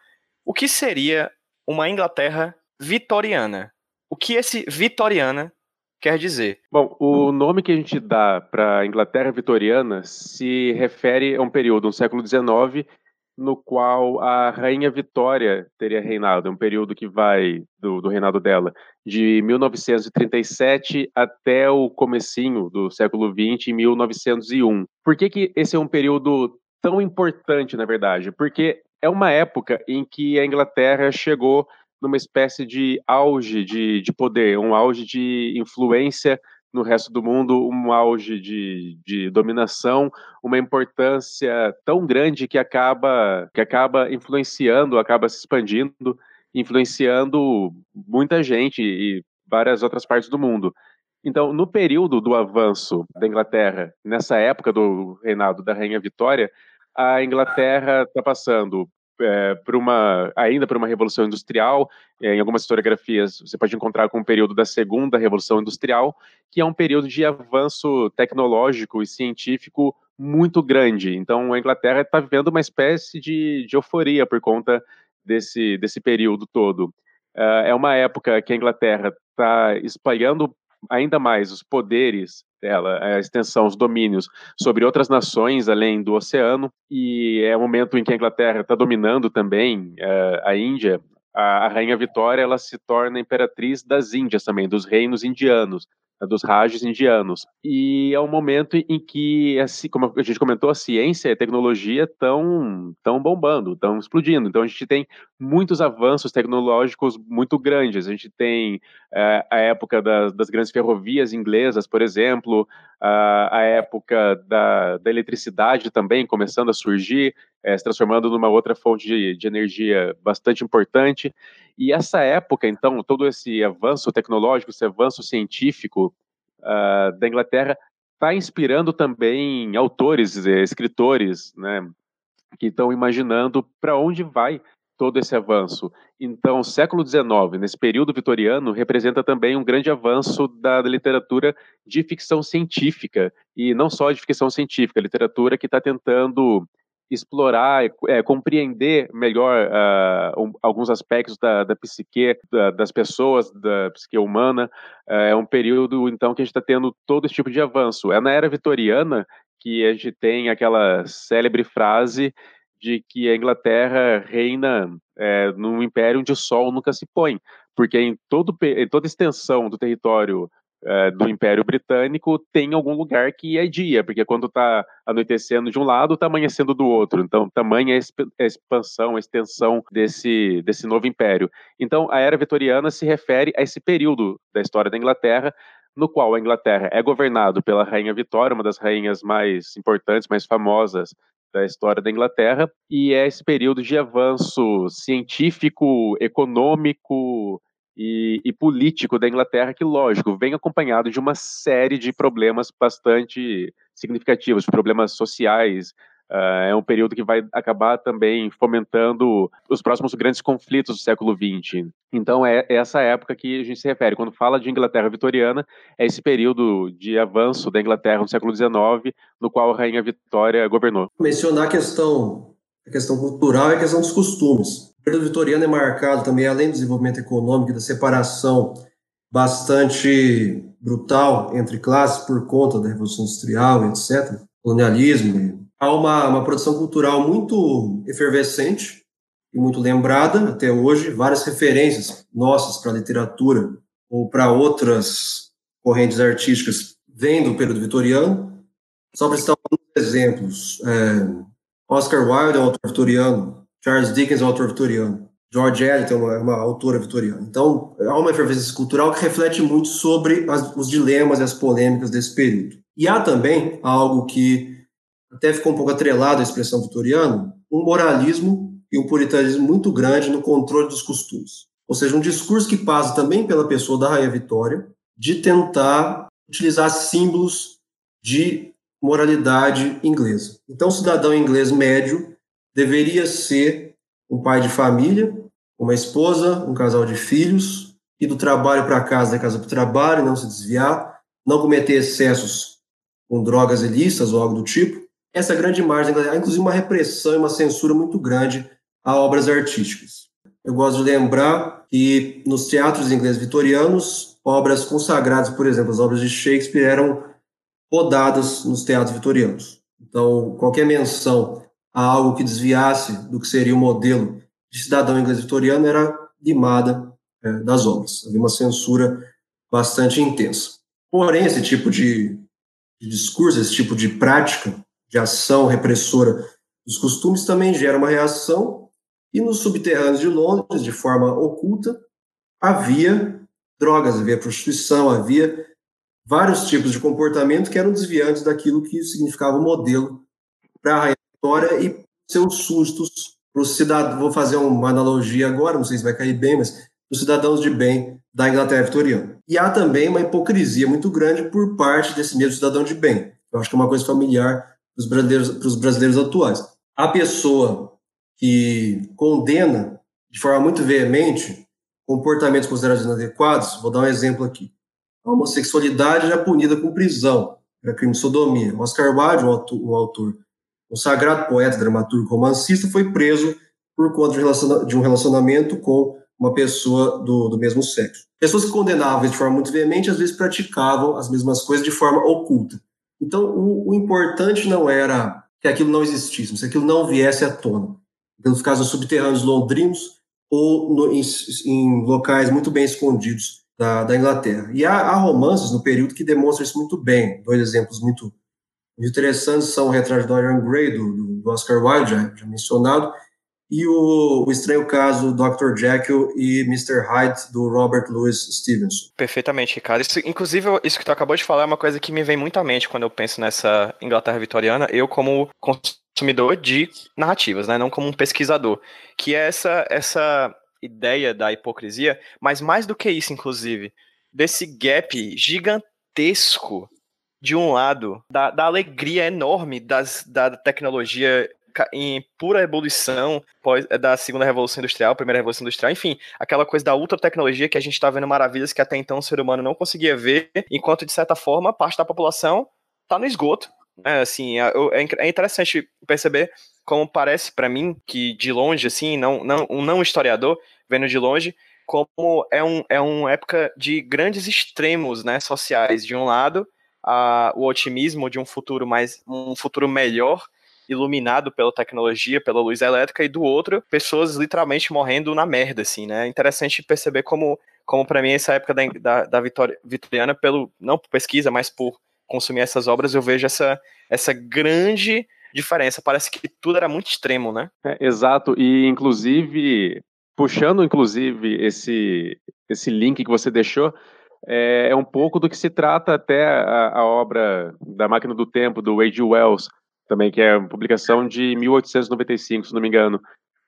O que seria uma Inglaterra vitoriana? O que esse vitoriana quer dizer? Bom, o nome que a gente dá para a Inglaterra vitoriana se refere a um período, no século XIX, no qual a rainha Vitória teria reinado, é um período que vai do, do, reinado dela de 1937 até o comecinho do século 20, em 1901. Por que, que esse é um período tão importante, na verdade? Porque é uma época em que a Inglaterra chegou numa espécie de auge de, de poder, um auge de influência no resto do mundo, um auge de, de dominação, uma importância tão grande que acaba, que acaba influenciando, acaba se expandindo, influenciando muita gente e várias outras partes do mundo. Então, no período do avanço da Inglaterra, nessa época do reinado da Rainha Vitória, a Inglaterra está passando é, por uma ainda por uma revolução industrial. É, em algumas historiografias você pode encontrar com o período da segunda revolução industrial, que é um período de avanço tecnológico e científico muito grande. Então a Inglaterra está vivendo uma espécie de, de, euforia por conta desse desse período todo. Uh, é uma época que a Inglaterra está espalhando ainda mais os poderes dela, a extensão, os domínios sobre outras nações além do oceano, e é o momento em que a Inglaterra está dominando também uh, a Índia. A, a Rainha Vitória ela se torna imperatriz das Índias também, dos reinos indianos dos rajos indianos. E é um momento em que, como a gente comentou, a ciência e a tecnologia estão tão bombando, estão explodindo. Então a gente tem muitos avanços tecnológicos muito grandes. A gente tem é, a época das, das, grandes ferrovias inglesas, por exemplo, a, a época da, da, eletricidade também começando a surgir, é, se transformando numa outra fonte de, de energia bastante importante. E essa época, então, todo esse avanço tecnológico, esse avanço científico uh, da Inglaterra está inspirando também autores, eh, escritores, né, que estão imaginando para onde vai todo esse avanço. Então, século XIX, nesse período vitoriano, representa também um grande avanço da, da literatura de ficção científica, e não só de ficção científica, literatura que está tentando explorar, é, compreender melhor uh, um, alguns aspectos da, da psique da, das pessoas, da psique humana. Uh, é um período, então, que a gente está tendo todo esse tipo de avanço. É na era vitoriana que a gente tem aquela célebre frase de que a Inglaterra reina é, num império onde o sol nunca se põe, porque em, todo, em toda extensão do território é, do Império Britânico tem algum lugar que é dia, porque quando está anoitecendo de um lado, está amanhecendo do outro. Então, tamanha a expansão, a extensão desse, desse novo império. Então, a Era Vitoriana se refere a esse período da história da Inglaterra, no qual a Inglaterra é governado pela Rainha Vitória, uma das rainhas mais importantes, mais famosas da história da Inglaterra, e é esse período de avanço científico, econômico, e, e, político da Inglaterra, que, lógico, vem acompanhado de uma série de problemas bastante significativos, problemas sociais. Uh, é um período que vai acabar também fomentando os próximos grandes conflitos do século XX. Então, é, essa época que a gente se refere. Quando fala de Inglaterra vitoriana, é esse período de avanço da Inglaterra no século XIX, no qual a Rainha Vitória governou. Mencionar a questão, a questão cultural e a questão dos costumes período vitoriano é marcado também, além do desenvolvimento econômico da separação bastante brutal entre classes por conta da Revolução Industrial, etc., colonialismo. Há uma, uma produção cultural muito efervescente e muito lembrada até hoje, várias referências nossas para a literatura ou para outras correntes artísticas vêm do período vitoriano. Só para citar alguns exemplos, é, Oscar Wilde é um autor vitoriano, Charles Dickens é um autor vitoriano. George Eliot é uma, é uma autora vitoriana. Então, há uma efervescência cultural que reflete muito sobre as, os dilemas e as polêmicas desse período. E há também algo que até ficou um pouco atrelado à expressão vitoriana, um moralismo e um puritanismo muito grande no controle dos costumes. Ou seja, um discurso que passa também pela pessoa da Rainha Vitória de tentar utilizar símbolos de moralidade inglesa. Então, o cidadão inglês médio deveria ser um pai de família, uma esposa, um casal de filhos, ir do trabalho para casa, da casa para o trabalho, não se desviar, não cometer excessos com drogas ilícitas ou algo do tipo. Essa grande margem, inclusive uma repressão e uma censura muito grande a obras artísticas. Eu gosto de lembrar que nos teatros ingleses vitorianos, obras consagradas, por exemplo, as obras de Shakespeare eram rodadas nos teatros vitorianos. Então, qualquer menção a algo que desviasse do que seria o modelo de cidadão inglês vitoriano era limada é, das obras. Havia uma censura bastante intensa. Porém, esse tipo de, de discurso, esse tipo de prática, de ação repressora dos costumes também gera uma reação E nos subterrâneos de Londres, de forma oculta, havia drogas, havia prostituição, havia vários tipos de comportamento que eram desviantes daquilo que significava o modelo para a Vitória e seus sustos para os cidadãos. Vou fazer uma analogia agora, não sei se vai cair bem, mas os cidadãos de bem da Inglaterra vitoriana. E há também uma hipocrisia muito grande por parte desse mesmo cidadão de bem. Eu acho que é uma coisa familiar para os brasileiros, brasileiros atuais. A pessoa que condena de forma muito veemente comportamentos considerados inadequados, vou dar um exemplo aqui. A homossexualidade é punida com prisão, era crime de sodomia. Oscar Wilde, um autor, um autor, um sagrado poeta, dramaturgo, romancista, foi preso por conta de um relacionamento com uma pessoa do, do mesmo sexo. Pessoas que condenavam de forma muito veemente, às vezes praticavam as mesmas coisas de forma oculta. Então, o, o importante não era que aquilo não existisse, mas que aquilo não viesse à tona. Pelos casos subterrâneos londrinos ou no, em, em, locais muito bem escondidos da, da Inglaterra. E há, há, romances no período que demonstram isso muito bem. Dois exemplos muito, muito interessantes são o retrato de Dorian Gray, do, do Oscar Wilde, já, já mencionado, e o, o, estranho caso Dr. Jekyll e Mr. Hyde do Robert Louis Stevenson. Perfeitamente, Ricardo. Isso, inclusive, isso que tu acabou de falar é uma coisa que me vem muito à mente quando eu penso nessa Inglaterra vitoriana. Eu, como consumidor de narrativas, né, não como um pesquisador, que é essa essa ideia da hipocrisia, mas mais do que isso, inclusive, desse gap gigantesco de um lado, da, da alegria enorme das, da tecnologia em pura ebulição pós, é, da segunda revolução industrial, primeira revolução industrial, enfim, aquela coisa da ultra tecnologia que a gente está vendo maravilhas que até então o ser humano não conseguia ver, enquanto de certa forma parte da população está no esgoto. É, assim, é, é interessante perceber como parece para mim que de longe, assim, não, não, um não historiador vendo de longe, como é, um, é uma época de grandes extremos, né, sociais. De um lado, a, o otimismo de um futuro mais, um futuro melhor iluminado pela tecnologia, pela luz elétrica, e do outro, pessoas literalmente morrendo na merda, assim, né? É interessante perceber como, como para mim, essa época da, da, da Vitória, vitoriana, pelo, não por pesquisa, mas por consumir essas obras, eu vejo essa, essa grande diferença. Parece que tudo era muito extremo, né? É, exato, e inclusive, puxando inclusive esse, esse link que você deixou, é, é um pouco do que se trata até a, a obra da Máquina do Tempo, do Wade Wells, também, que é uma publicação de 1895, se não me engano,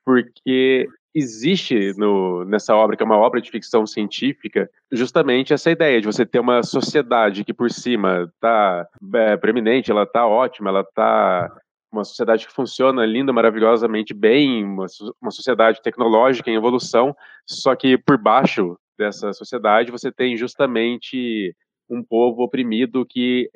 porque existe no, nessa obra, que é uma obra de ficção científica, justamente essa ideia de você ter uma sociedade que por cima está é, preeminente, ela está ótima, ela está uma sociedade que funciona linda, maravilhosamente bem, uma, uma sociedade tecnológica em evolução, só que por baixo dessa sociedade você tem justamente um povo oprimido que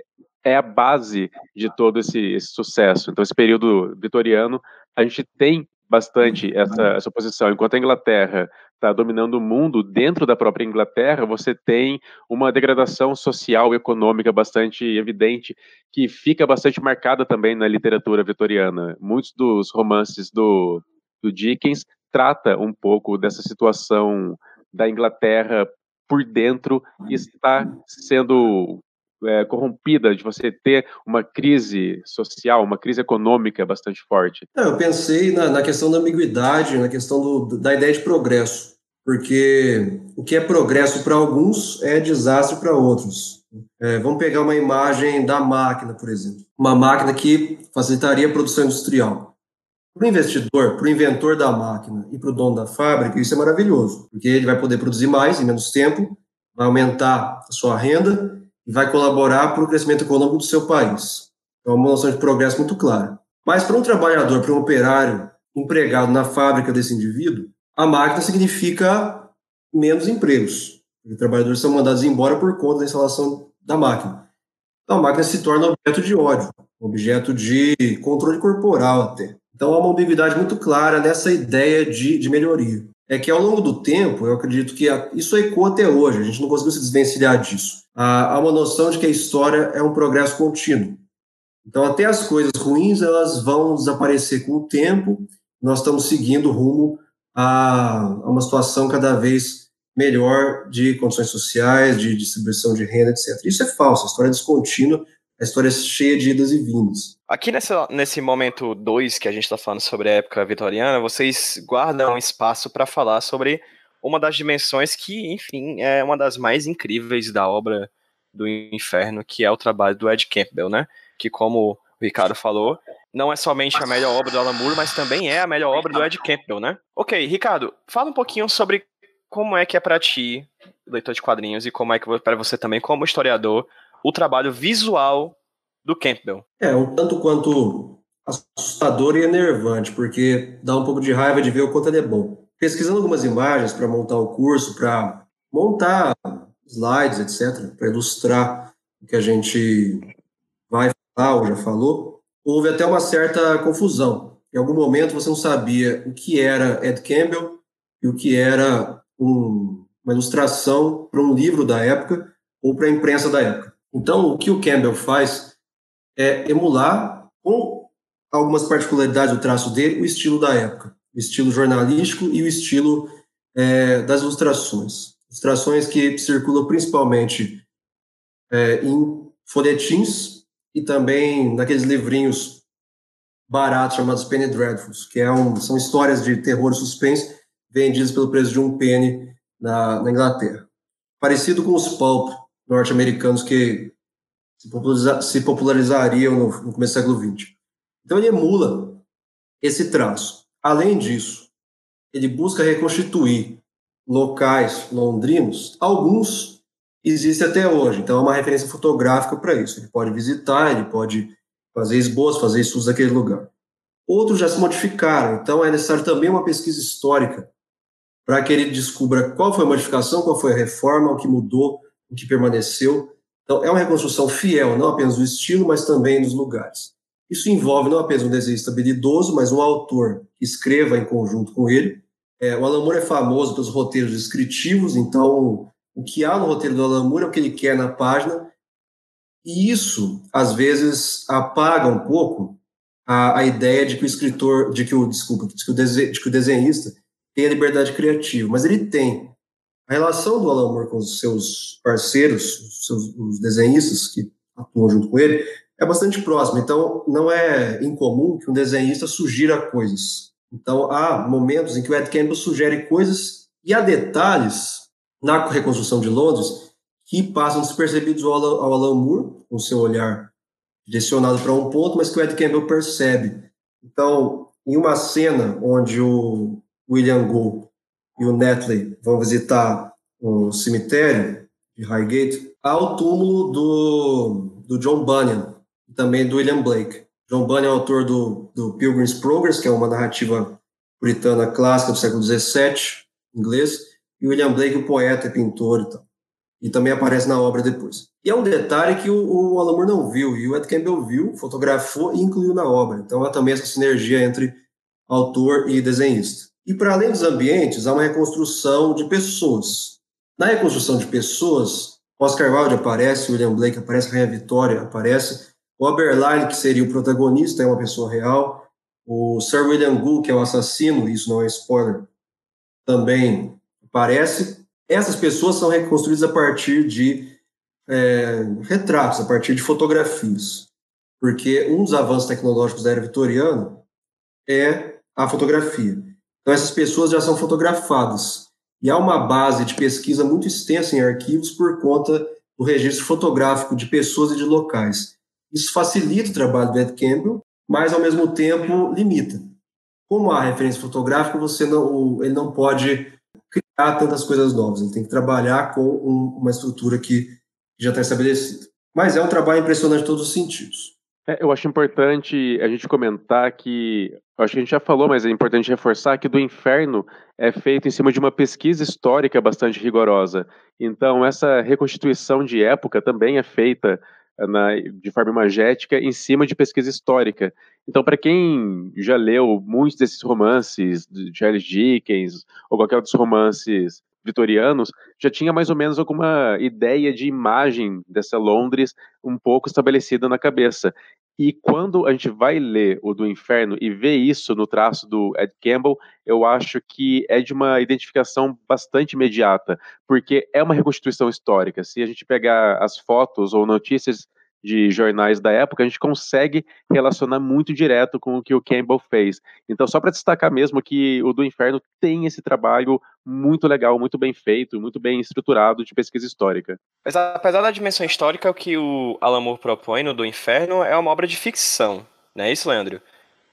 é a base de todo esse, esse, sucesso. Então, esse período vitoriano, a gente tem bastante essa, essa posição. Enquanto a Inglaterra está dominando o mundo, dentro da própria Inglaterra, você tem uma degradação social e econômica bastante evidente, que fica bastante marcada também na literatura vitoriana. Muitos dos romances do, do Dickens trata um pouco dessa situação da Inglaterra por dentro está sendo é, corrompida, de você ter uma crise social, uma crise econômica bastante forte? É, eu pensei na, na, questão da ambiguidade, na questão do, da ideia de progresso, porque o que é progresso para alguns é desastre para outros. É, vamos pegar uma imagem da máquina, por exemplo. Uma máquina que facilitaria a produção industrial. Para o investidor, para o inventor da máquina e para o dono da fábrica, isso é maravilhoso, porque ele vai poder produzir mais em menos tempo, vai aumentar a sua renda e vai colaborar para o crescimento econômico do seu país. É uma noção de progresso muito clara. Mas para um trabalhador, para um operário empregado na fábrica desse indivíduo, a máquina significa menos empregos. Os trabalhadores são mandados embora por conta da instalação da máquina. Então a máquina se torna objeto de ódio, objeto de controle corporal até. Então há uma ambiguidade muito clara nessa ideia de, de melhoria. É que ao longo do tempo, eu acredito que isso ecoa até hoje, a gente não conseguiu se desvencilhar disso há uma noção de que a história é um progresso contínuo. Então, até as coisas ruins elas vão desaparecer com o tempo. Nós estamos seguindo rumo a, uma situação cada vez melhor de condições sociais, de distribuição de renda, etc. Isso é falso. A história é descontínua. A história é cheia de idas e vindas. Aqui nesse, nesse momento 2 que a gente está falando sobre a época vitoriana, vocês guardam espaço para falar sobre uma das dimensões que, enfim, é uma das mais incríveis da obra do Inferno, que é o trabalho do Ed Campbell, né? Que, como o Ricardo falou, não é somente a melhor obra do Alan Moore, mas também é a melhor obra do Ed Campbell, né? Ok, Ricardo, fala um pouquinho sobre como é que é para ti, leitor de quadrinhos, e como é que para você também, como historiador, o trabalho visual do Campbell. É, um tanto quanto assustador e enervante, porque dá um pouco de raiva de ver o quanto ele é bom. Pesquisando algumas imagens para montar o curso, para montar slides, etc., para ilustrar o que a gente vai falar ou já falou, houve até uma certa confusão. Em algum momento você não sabia o que era Ed Campbell e o que era um, uma ilustração para um livro da época ou para a imprensa da época. Então, o que o Campbell faz é emular, com algumas particularidades do traço dele, o estilo da época, o estilo jornalístico e o estilo é, das ilustrações. Ilustrações que circulam principalmente é, em folhetins e também naqueles livrinhos baratos chamados Penny Dreadfuls, que é um, são histórias de terror e suspense vendidas pelo preço de um penny na, na Inglaterra. Parecido com os pulp norte-americanos que se, populariza, se popularizariam no, no começo do século XX. Então ele emula esse traço. Além disso, ele busca reconstituir locais londrinos, alguns existem até hoje, então é uma referência fotográfica para isso. Ele pode visitar, ele pode fazer esboços, fazer estudos daquele lugar. Outros já se modificaram, então é necessário também uma pesquisa histórica para que ele descubra qual foi a modificação, qual foi a reforma, o que mudou, o que permaneceu. Então, é uma reconstrução fiel, não apenas do estilo, mas também dos lugares. Isso envolve não apenas um desenhista habilidoso, mas um autor que escreva em conjunto com ele. É, o Alan Moore é famoso pelos roteiros descritivos, então o que há no roteiro do Alan Moore é o que ele quer na página, e isso, às vezes, apaga um pouco a, a ideia de que o escritor, de que o, desculpa, de que o, de que o desenhista tem a liberdade criativa, mas ele tem. A relação do Alan Moore com os seus parceiros, os, seus, os desenhistas que atuam junto com ele, é bastante próxima. Então, não é incomum que um desenhista sugira coisas. Então, há momentos em que o Ed Campbell sugere coisas e há detalhes na reconstrução de Londres que passam despercebidos ao Alan, ao Alan Moore, com seu olhar direcionado para um ponto, mas que o Ed Campbell percebe. Então, em uma cena onde o William Gould e o Netley vão visitar o cemitério de Highgate, há o túmulo do, do John Bunyan e também do William Blake. John Bunyan é autor do, do Pilgrim's Progress, que é uma narrativa puritana clássica do século XVII, inglês, e William Blake, o poeta e pintor e tal. E também aparece na obra depois. E é um detalhe que o, o Alan Moore não viu, e o Ed Campbell viu, fotografou e incluiu na obra. Então há também essa sinergia entre autor e desenhista. E para além dos ambientes, há uma reconstrução de pessoas. Na reconstrução de pessoas, Oscar Wilde aparece, William Blake aparece, Rainha Vitória aparece, o Aberline, que seria o protagonista, é uma pessoa real, o Sir William Gould, que é o assassino, isso não é spoiler, também aparece. Essas pessoas são reconstruídas a partir de é, retratos, a partir de fotografias, porque um dos avanços tecnológicos da era vitoriana é a fotografia. Então, essas pessoas já são fotografadas. E há uma base de pesquisa muito extensa em arquivos por conta do registro fotográfico de pessoas e de locais. Isso facilita o trabalho do Ed Campbell, mas, ao mesmo tempo, limita. Como há referência fotográfica, você não, ele não pode criar tantas coisas novas. Ele tem que trabalhar com um, uma estrutura que já está estabelecida. Mas é um trabalho impressionante em todos os sentidos. É, eu acho importante a gente comentar que, acho que a gente já falou, mas é importante reforçar que do Inferno é feito em cima de uma pesquisa histórica bastante rigorosa. Então, essa reconstituição de época também é feita na, de forma imagética em cima de pesquisa histórica. Então, para quem já leu muitos desses romances de Charles Dickens ou qualquer outros romances vitorianos, já tinha mais ou menos alguma ideia de imagem dessa Londres um pouco estabelecida na cabeça. E quando a gente vai ler o do Inferno e vê isso no traço do Ed Campbell, eu acho que é de uma identificação bastante imediata, porque é uma reconstituição histórica. Se a gente pegar as fotos ou notícias de jornais da época, a gente consegue relacionar muito direto com o que o Campbell fez. Então, só para destacar mesmo que o do Inferno tem esse trabalho muito legal, muito bem feito, muito bem estruturado de pesquisa histórica. Mas apesar da dimensão histórica, o que o Alan Moore propõe no do Inferno é uma obra de ficção, não é isso, Leandro?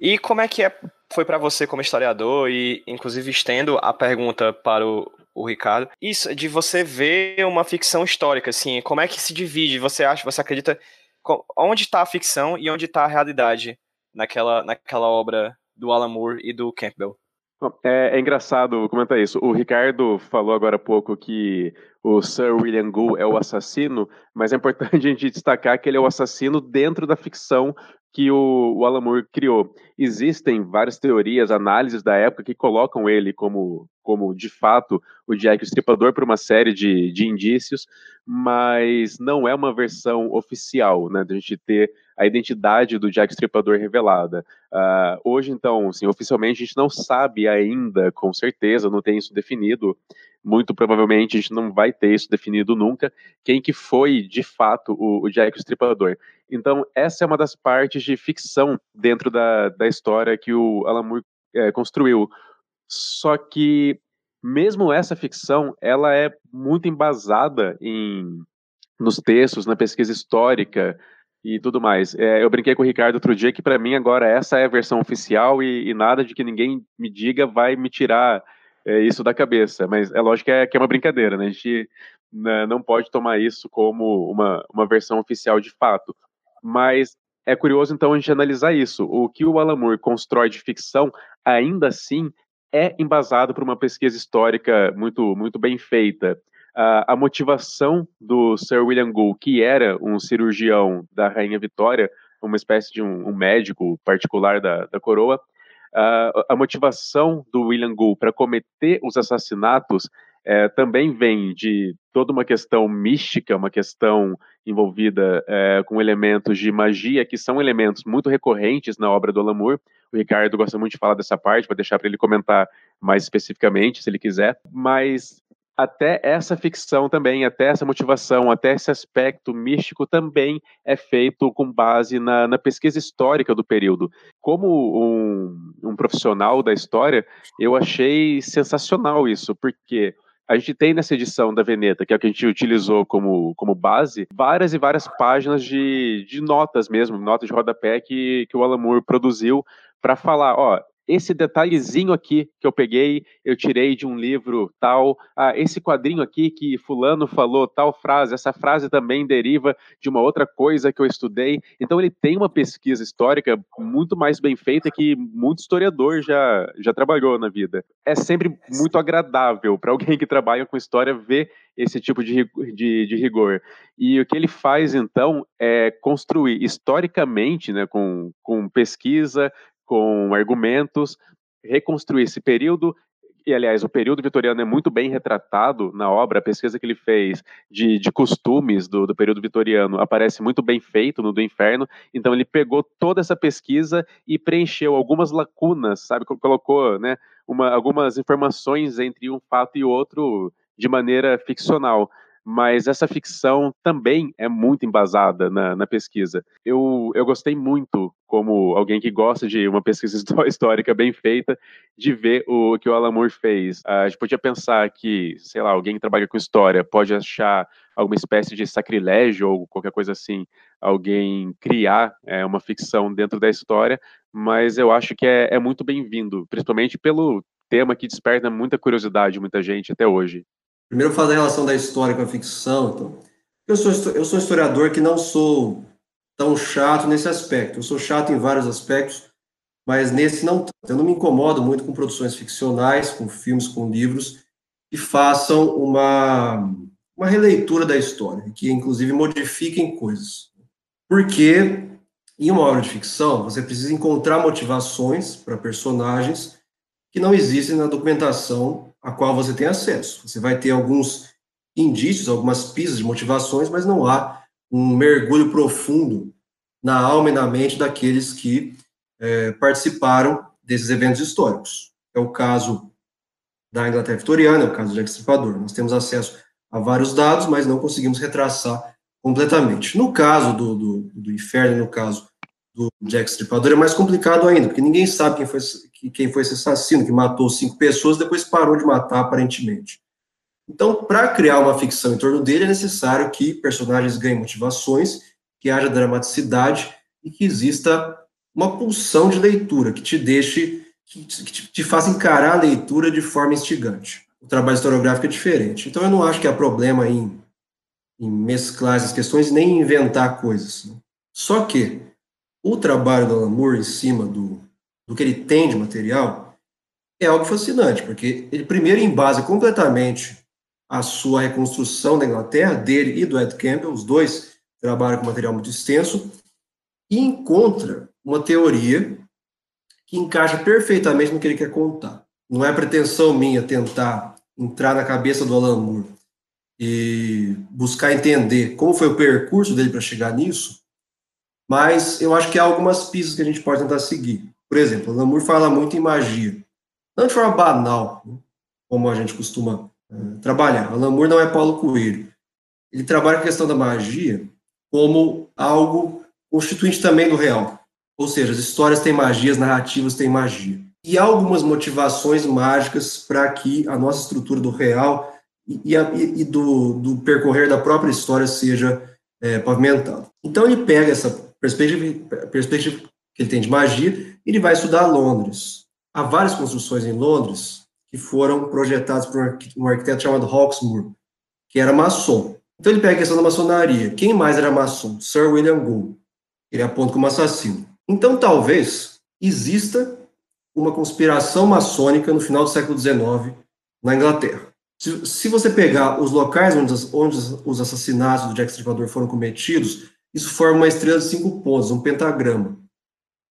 E como é que é, foi para você como historiador e, inclusive, estendo a pergunta para o, o Ricardo. Isso, de você ver uma ficção histórica, assim, como é que se divide? Você acha, você acredita, onde está a ficção e onde está a realidade naquela, naquela obra do Alan Moore e do Campbell? É, é, engraçado comentar isso. O Ricardo falou agora há pouco que o Sir William Gould é o assassino, mas é importante [LAUGHS] a gente destacar que ele é o assassino dentro da ficção que o, o Alan Moore criou. Existem várias teorias, análises da época que colocam ele como, como de fato, o Jack o Estripador por uma série de, de indícios, mas não é uma versão oficial, né, de a gente ter a identidade do Jack Stripador revelada. Uh, hoje, então, assim, oficialmente a gente não sabe ainda, com certeza, não tem isso definido. Muito provavelmente a gente não vai ter isso definido nunca. Quem que foi, de fato, o, o Jack Stripador. Então, essa é uma das partes de ficção dentro da, da história que o Alan Moore é, construiu. Só que, mesmo essa ficção, ela é muito embasada em nos textos, na pesquisa histórica, e tudo mais. É, eu brinquei com o Ricardo outro dia que para mim agora essa é a versão oficial e, e, nada de que ninguém me diga vai me tirar é, isso da cabeça. Mas é lógico que é, que é uma brincadeira, né? A gente né, não pode tomar isso como uma, uma versão oficial de fato. Mas é curioso então a gente analisar isso. O que o Alan Moore constrói de ficção, ainda assim, é embasado por uma pesquisa histórica muito, muito bem feita a, a motivação do Sir William Gould, que era um cirurgião da Rainha Vitória, uma espécie de um, um médico particular da, da coroa, a, a motivação do William Gould para cometer os assassinatos é, também vem de toda uma questão mística, uma questão envolvida é, com elementos de magia, que são elementos muito recorrentes na obra do Alamur. O Ricardo gosta muito de falar dessa parte, vou deixar para ele comentar mais especificamente, se ele quiser. Mas até essa ficção também, até essa motivação, até esse aspecto místico também é feito com base na, na pesquisa histórica do período. Como um, um, profissional da história, eu achei sensacional isso, porque a gente tem nessa edição da Veneta, que é o que a gente utilizou como, como base, várias e várias páginas de, de notas mesmo, notas de rodapé que, que o Alan Moore produziu para falar, ó, esse detalhezinho aqui que eu peguei, eu tirei de um livro tal, ah, esse quadrinho aqui que fulano falou tal frase, essa frase também deriva de uma outra coisa que eu estudei. Então ele tem uma pesquisa histórica muito mais bem feita que muito historiador já, já trabalhou na vida. É sempre muito agradável para alguém que trabalha com história ver esse tipo de, de, de, rigor. E o que ele faz, então, é construir historicamente, né, com, com pesquisa, com argumentos, reconstruir esse período. E, aliás, o período vitoriano é muito bem retratado na obra, a pesquisa que ele fez de, de costumes do, do período vitoriano aparece muito bem feito no do Inferno. Então, ele pegou toda essa pesquisa e preencheu algumas lacunas, sabe? Colocou né, uma, algumas informações entre um fato e outro de maneira ficcional mas essa ficção também é muito embasada na, na, pesquisa. Eu, eu gostei muito, como alguém que gosta de uma pesquisa [LAUGHS] histórica bem feita, de ver o que o Alan Moore fez. A gente podia pensar que, sei lá, alguém que trabalha com história pode achar alguma espécie de sacrilégio ou qualquer coisa assim, alguém criar é, uma ficção dentro da história, mas eu acho que é, é muito bem-vindo, principalmente pelo tema que desperta muita curiosidade de muita gente até hoje. Primeiro, fazer a relação da história com a ficção. Então, eu sou, eu sou historiador que não sou tão chato nesse aspecto. Eu sou chato em vários aspectos, mas nesse não. Eu não me incomodo muito com produções ficcionais, com filmes, com livros, que façam uma, uma releitura da história, que inclusive modifiquem coisas. Porque em uma obra de ficção, você precisa encontrar motivações para personagens que não existem na documentação a qual você tem acesso. Você vai ter alguns indícios, algumas pistas de motivações, mas não há um mergulho profundo na alma e na mente daqueles que é, participaram desses eventos históricos. É o caso da Inglaterra Vitoriana, é o caso do Jack. Nós temos acesso a vários dados, mas não conseguimos retraçar completamente. No caso do, do, do Inferno, no caso do Jack Stripador, é mais complicado ainda, porque ninguém sabe quem foi, quem foi esse assassino que matou cinco pessoas e depois parou de matar, aparentemente. Então, para criar uma ficção em torno dele, é necessário que personagens ganhem motivações, que haja dramaticidade e que exista uma pulsão de leitura que te deixe, que te, que te faça encarar a leitura de forma instigante. O trabalho historiográfico é diferente. Então, eu não acho que há problema em, em mesclar essas questões nem inventar coisas. Né? Só que o trabalho do Alan Moore em cima do, do que ele tem de material é algo fascinante, porque ele primeiro embasa completamente a sua reconstrução da Inglaterra, dele e do Ed Campbell, os dois trabalham com material muito extenso, e encontra uma teoria que encaixa perfeitamente no que ele quer contar. Não é pretensão minha tentar entrar na cabeça do Alan Moore e buscar entender como foi o percurso dele para chegar nisso, mas eu acho que há algumas pistas que a gente pode tentar seguir. Por exemplo, Moore fala muito em magia, não de forma banal, né, como a gente costuma uh, trabalhar. Alan Moore não é Paulo Coelho. Ele trabalha a questão da magia como algo constituinte também do real. Ou seja, as histórias têm magia, as narrativas têm magia. E há algumas motivações mágicas para que a nossa estrutura do real e, e, e do, do, percorrer da própria história seja é, pavimentado. Então ele pega essa perspectiva, perspectiva que ele tem de magia ele vai estudar Londres. Há várias construções em Londres que foram projetadas por um arquiteto chamado Hawksmoor, que era maçom. Então ele pega a questão da maçonaria. Quem mais era maçom? Sir William Gould. Ele aponta como assassino. Então talvez exista uma conspiração maçônica no final do século XIX na Inglaterra. Se, se você pegar os locais onde, onde os assassinatos do Jack Stripador foram cometidos, isso forma uma estrela de cinco pontos, um pentagrama.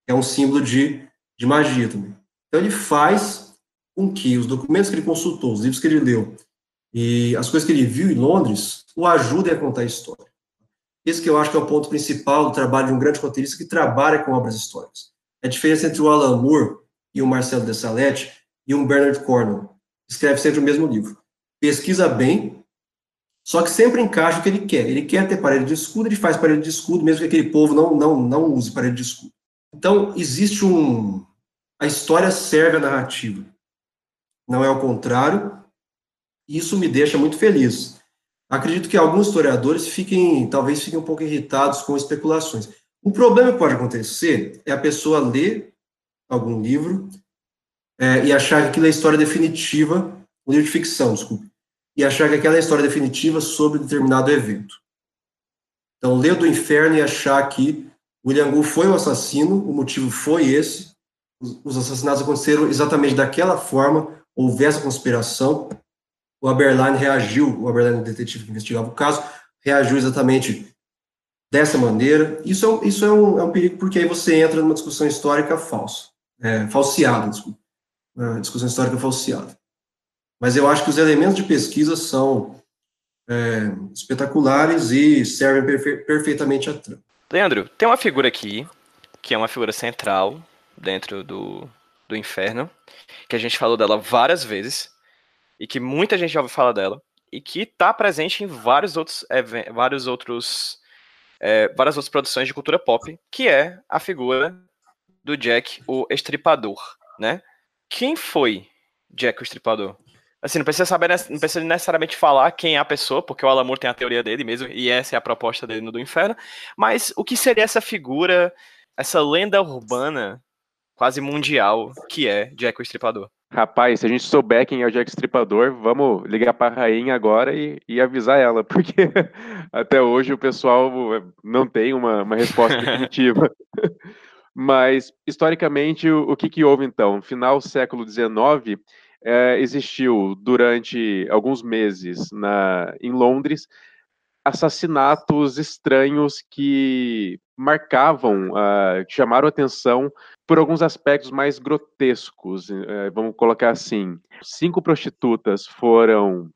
É um símbolo de, de magia também. Então ele faz com que os documentos que ele consultou, os livros que ele leu e as coisas que ele viu em Londres o ajudem a contar a história. Esse que eu acho que é o ponto principal do trabalho de um grande roteirista que trabalha com obras históricas. A diferença entre o Alan Moore e o Marcelo Dessalete e um Bernard Cornwell. Escreve sempre o mesmo livro. Pesquisa bem, só que sempre encaixa o que ele quer. Ele quer ter parede de escudo, ele faz parede de escudo, mesmo que aquele povo não, não, não use parede de escudo. Então, existe um. A história serve a narrativa. Não é o contrário. Isso me deixa muito feliz. Acredito que alguns historiadores fiquem, talvez fiquem um pouco irritados com especulações. Um problema que pode acontecer é a pessoa ler algum livro é, e achar que aquilo é a história definitiva, um livro de ficção, desculpe, e achar que aquela é a história definitiva sobre determinado evento. Então, ler do inferno e achar que William Gould foi o assassino, o motivo foi esse, os assassinatos aconteceram exatamente daquela forma, houve essa conspiração, o Aberline reagiu, o Aberline, o detetive que investigava o caso, reagiu exatamente dessa maneira. Isso é um, isso é um, é um perigo, porque aí você entra numa discussão histórica falsa é, falseada, desculpa, discussão histórica falseada. Mas eu acho que os elementos de pesquisa são é, espetaculares e servem perfe perfeitamente a trama. Leandro, tem uma figura aqui, que é uma figura central dentro do, do inferno, que a gente falou dela várias vezes, e que muita gente já ouviu falar dela, e que está presente em vários outros, vários outros, é, várias outras produções de cultura pop, que é a figura do Jack, o Estripador, né? Quem foi Jack o Estripador? Assim, não precisa saber, não precisa necessariamente falar quem é a pessoa, porque o Alamur tem a teoria dele mesmo, e essa é a proposta dele no do Inferno, mas o que seria essa figura, essa lenda urbana, quase mundial, que é Jack o Estripador? Rapaz, se a gente souber quem é o Jack Estripador, vamos ligar para a rainha agora e, e, avisar ela, [LAUGHS] porque até hoje o pessoal não tem uma, uma resposta definitiva. [LAUGHS] Mas, historicamente, o, o que, que, houve então? Final século XIX, é, existiu durante alguns meses na, em Londres assassinatos estranhos que marcavam, uh, chamaram atenção por alguns aspectos mais grotescos. Uh, vamos colocar assim: cinco prostitutas foram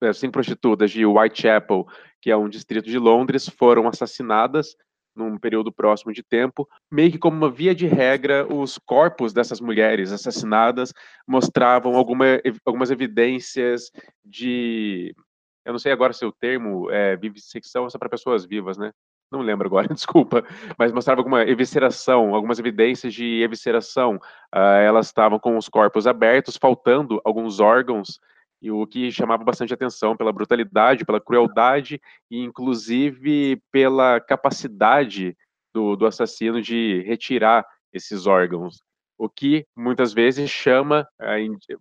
eh, cinco prostitutas de Whitechapel, que é um distrito de Londres, foram assassinadas num período próximo de tempo, meio que como uma via de regra, os corpos dessas mulheres assassinadas mostravam alguma, algumas evidências de Eu não sei agora se o termo é vivissecção é só para pessoas vivas, né? Não lembro agora, [LAUGHS] desculpa, mas mostrava alguma evisceração, algumas evidências de evisceração. Uh, elas estavam com os corpos abertos, faltando alguns órgãos, e o que chamava bastante atenção pela brutalidade, pela crueldade e, inclusive, pela capacidade do, do assassino de retirar esses órgãos. O que muitas vezes chama,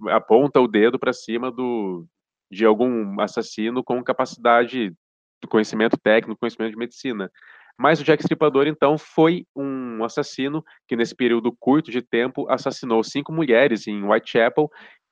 aponta o dedo para cima do, de algum assassino com capacidade do conhecimento técnico, conhecimento de medicina. Mas o Jack Stripador, então, foi um assassino que, nesse período curto de tempo, assassinou cinco mulheres em Whitechapel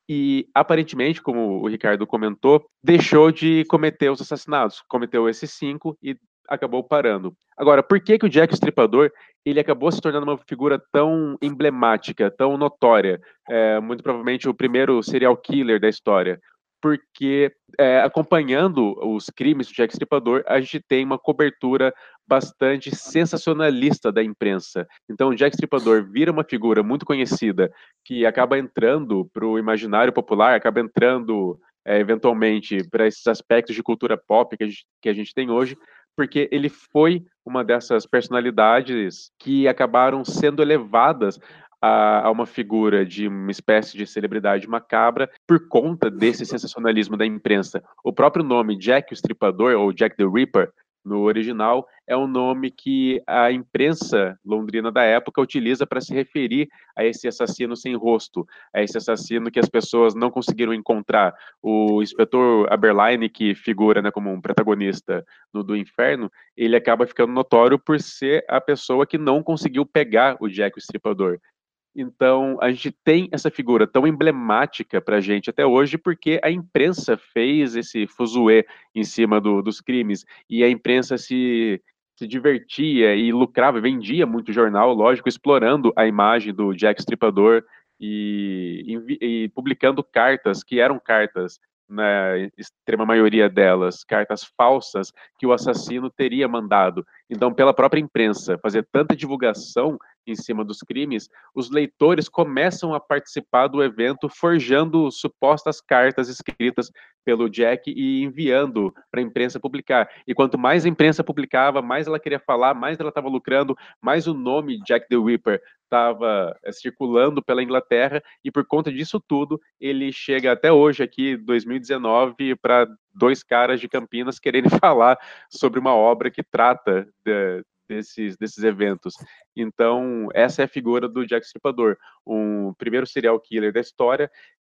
e, aparentemente, como o Ricardo comentou, deixou de cometer os assassinatos. Cometeu esses cinco e acabou parando. Agora, por que, que o Jack Stripador ele acabou se tornando uma figura tão emblemática, tão notória? É, muito provavelmente o primeiro serial killer da história porque é, acompanhando os crimes do Jack Stripador, a gente tem uma cobertura bastante sensacionalista da imprensa. Então, o Jack Stripador vira uma figura muito conhecida que acaba entrando para o imaginário popular, acaba entrando é, eventualmente para esses aspectos de cultura pop que a, gente, que a gente tem hoje, porque ele foi uma dessas personalidades que acabaram sendo elevadas a, a, uma figura de uma espécie de celebridade macabra por conta desse sensacionalismo da imprensa. O próprio nome Jack o Estripador, ou Jack the Ripper, no original, é um nome que a imprensa londrina da época utiliza para se referir a esse assassino sem rosto, a esse assassino que as pessoas não conseguiram encontrar. O inspetor Aberline, que figura né, como um protagonista no do Inferno, ele acaba ficando notório por ser a pessoa que não conseguiu pegar o Jack o Estripador. Então, a gente tem essa figura tão emblemática para a gente até hoje, porque a imprensa fez esse fuzuê em cima do, dos crimes, e a imprensa se, se divertia e lucrava, vendia muito jornal, lógico, explorando a imagem do Jack Stripador e, e, e publicando cartas que eram cartas na extrema maioria delas, cartas falsas que o assassino teria mandado. Então, pela própria imprensa, fazer tanta divulgação em cima dos crimes, os leitores começam a participar do evento forjando supostas cartas escritas pelo Jack e enviando para a imprensa publicar. E quanto mais a imprensa publicava, mais ela queria falar, mais ela estava lucrando, mais o nome Jack the Ripper estava eh, circulando pela Inglaterra e por conta disso tudo, ele chega até hoje aqui, 2019, para dois caras de Campinas quererem [LAUGHS] falar sobre uma obra que trata de, desses, desses eventos. Então, essa é a figura do Jack Stripador, um primeiro serial killer da história,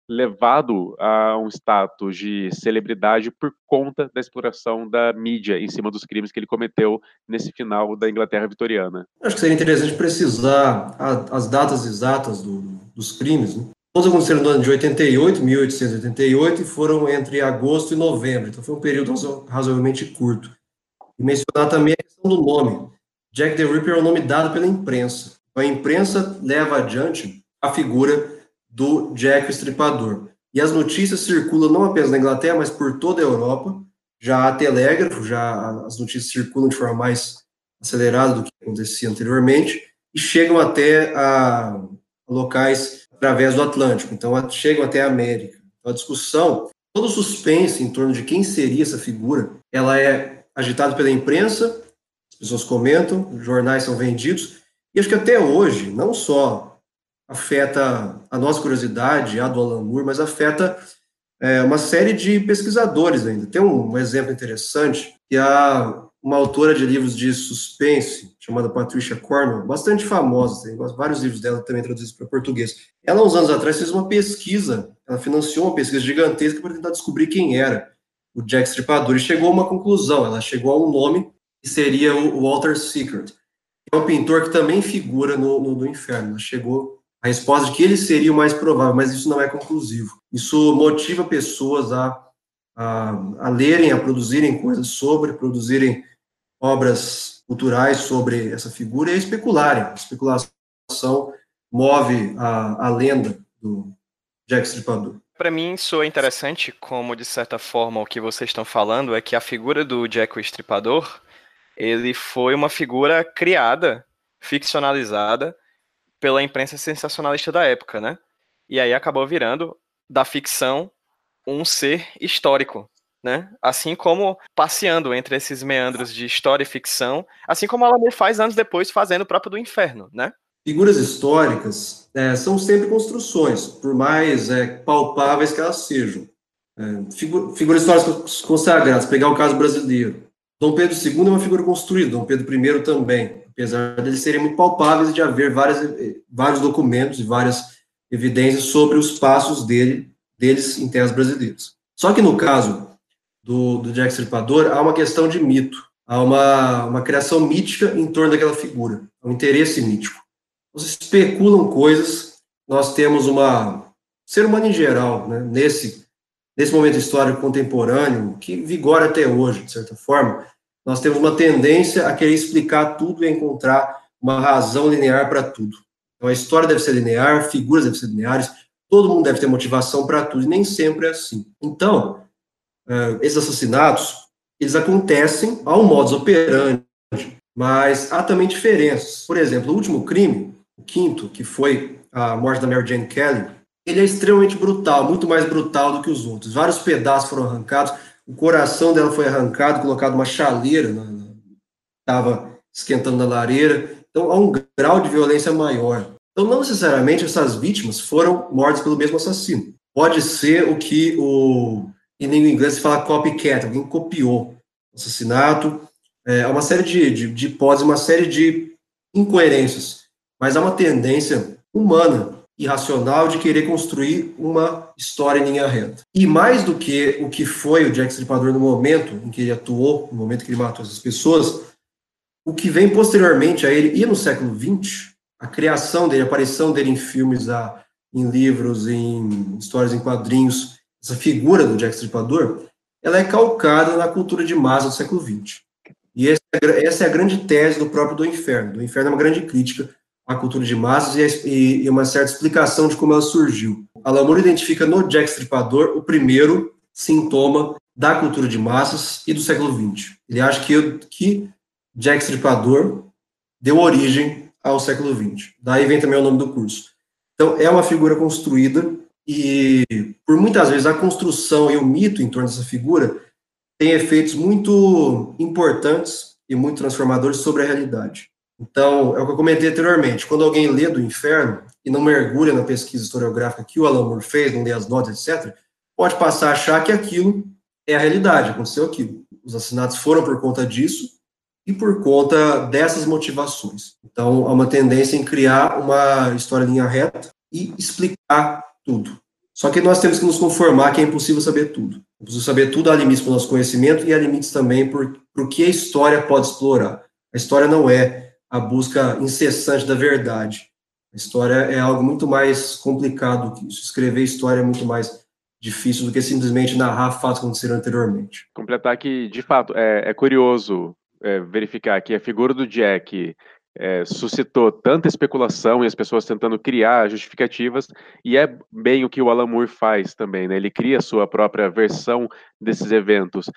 levado a um status de celebridade por conta da exploração da mídia em cima dos crimes que ele cometeu nesse final da Inglaterra vitoriana. Acho que seria interessante precisar as datas exatas do, dos crimes. Né? Todos aconteceram no ano de 88, 1888, e foram entre agosto e novembro, então foi um período razoavelmente curto. E mencionar também a questão do nome. Jack the Ripper é o nome dado pela imprensa. A imprensa leva adiante a figura do Jack o Estripador. E as notícias circulam não apenas na Inglaterra, mas por toda a Europa. Já há telégrafo, já as notícias circulam de forma mais acelerada do que acontecia anteriormente e chegam até a locais através do Atlântico, então chegam até a América. Então, a discussão, todo o suspense em torno de quem seria essa figura, ela é agitada pela imprensa, pessoas comentam, jornais são vendidos, e acho que até hoje, não só afeta a nossa curiosidade, a do Alan Moore, mas afeta é, uma série de pesquisadores ainda. Tem um, um exemplo interessante, que há uma autora de livros de suspense, chamada Patricia Cornwell, bastante famosa, tem vários livros dela também traduzidos para português. Ela, uns anos atrás, fez uma pesquisa, ela financiou uma pesquisa gigantesca para tentar descobrir quem era o Jack Stripador, e chegou a uma conclusão, ela chegou a um nome, que seria o Walter que é um pintor que também figura no, no, no Inferno. Chegou a resposta de que ele seria o mais provável, mas isso não é conclusivo. Isso motiva pessoas a, a, a lerem, a produzirem coisas sobre, produzirem obras culturais sobre essa figura e a especularem. A especulação move a, a lenda do Jack Stripador. Para mim, soa interessante como, de certa forma, o que vocês estão falando é que a figura do Jack o Estripador, ele foi uma figura criada, ficcionalizada, pela imprensa sensacionalista da época, né? E aí acabou virando da ficção um ser histórico. né? Assim como passeando entre esses meandros de história e ficção, assim como ela faz anos depois fazendo o próprio do Inferno, né? Figuras históricas é, são sempre construções, por mais é, palpáveis que elas sejam. É, figu figuras históricas consagradas, pegar o caso brasileiro. Dom Pedro II é uma figura construída, Dom Pedro I também, apesar de serem muito palpáveis e de haver várias, vários documentos e várias evidências sobre os passos dele, deles em terras brasileiras. Só que no caso do, do Jack Stripador, há uma questão de mito, há uma, uma criação mítica em torno daquela figura, um interesse mítico. Vocês especulam coisas, nós temos uma ser humano em geral, né, nesse nesse momento histórico contemporâneo que vigora até hoje, de certa forma, nós temos uma tendência a querer explicar tudo e encontrar uma razão linear para tudo. Então a história deve ser linear, figuras devem ser lineares, todo mundo deve ter motivação para tudo, e nem sempre é assim. Então, uh, esses assassinatos, eles acontecem ao modus operandi, mas há também diferenças. Por exemplo, o último crime, o quinto, que foi a morte da Mary Jane Kelly, ele é extremamente brutal, muito mais brutal do que os outros. Vários pedaços foram arrancados, o coração dela foi arrancado, colocado uma chaleira, estava esquentando na lareira. Então, há um grau de violência maior. Então, não necessariamente essas vítimas foram mortas pelo mesmo assassino. Pode ser o que o, em língua inglesa se fala copycat, alguém copiou o assassinato. É uma série de, de, de hipóteses, uma série de incoerências. Mas há uma tendência humana irracional de querer construir uma história em linha reta. E mais do que o que foi o Jack Stripador no momento em que ele atuou, no momento que ele matou essas pessoas, o que vem posteriormente a ele e no século XX, a criação dele, a aparição dele em filmes, em livros, em histórias em quadrinhos, essa figura do Jack Stripador, ela é calcada na cultura de massa do século XX. E essa é a grande tese do próprio Do Inferno. Do Inferno é uma grande crítica a cultura de massas e, e, uma certa explicação de como ela surgiu. Alan Moore identifica no Jack Stripador o primeiro sintoma da cultura de massas e do século XX. Ele acha que, que Jack Stripador deu origem ao século XX. Daí vem também o nome do curso. Então, é uma figura construída e, por muitas vezes, a construção e o mito em torno dessa figura tem efeitos muito importantes e muito transformadores sobre a realidade. Então, é o que eu comentei anteriormente, quando alguém lê do inferno e não mergulha na pesquisa historiográfica que o Alan Moore fez, não lê as notas, etc., pode passar a achar que aquilo é a realidade, aconteceu aquilo. Os assassinatos foram por conta disso e por conta dessas motivações. Então, há uma tendência em criar uma história linha reta e explicar tudo. Só que nós temos que nos conformar que é impossível saber tudo. É possível saber tudo, há limites para o nosso conhecimento e há limites também para o que a história pode explorar. A história não é a busca incessante da verdade. A história é algo muito mais complicado que isso. Escrever história é muito mais difícil do que simplesmente narrar fatos que aconteceram anteriormente. Completar que, de fato, é, é curioso é, verificar que a figura do Jack é, suscitou tanta especulação e as pessoas tentando criar justificativas, e é bem o que o Alan Moore faz também, né? Ele cria a sua própria versão desses eventos.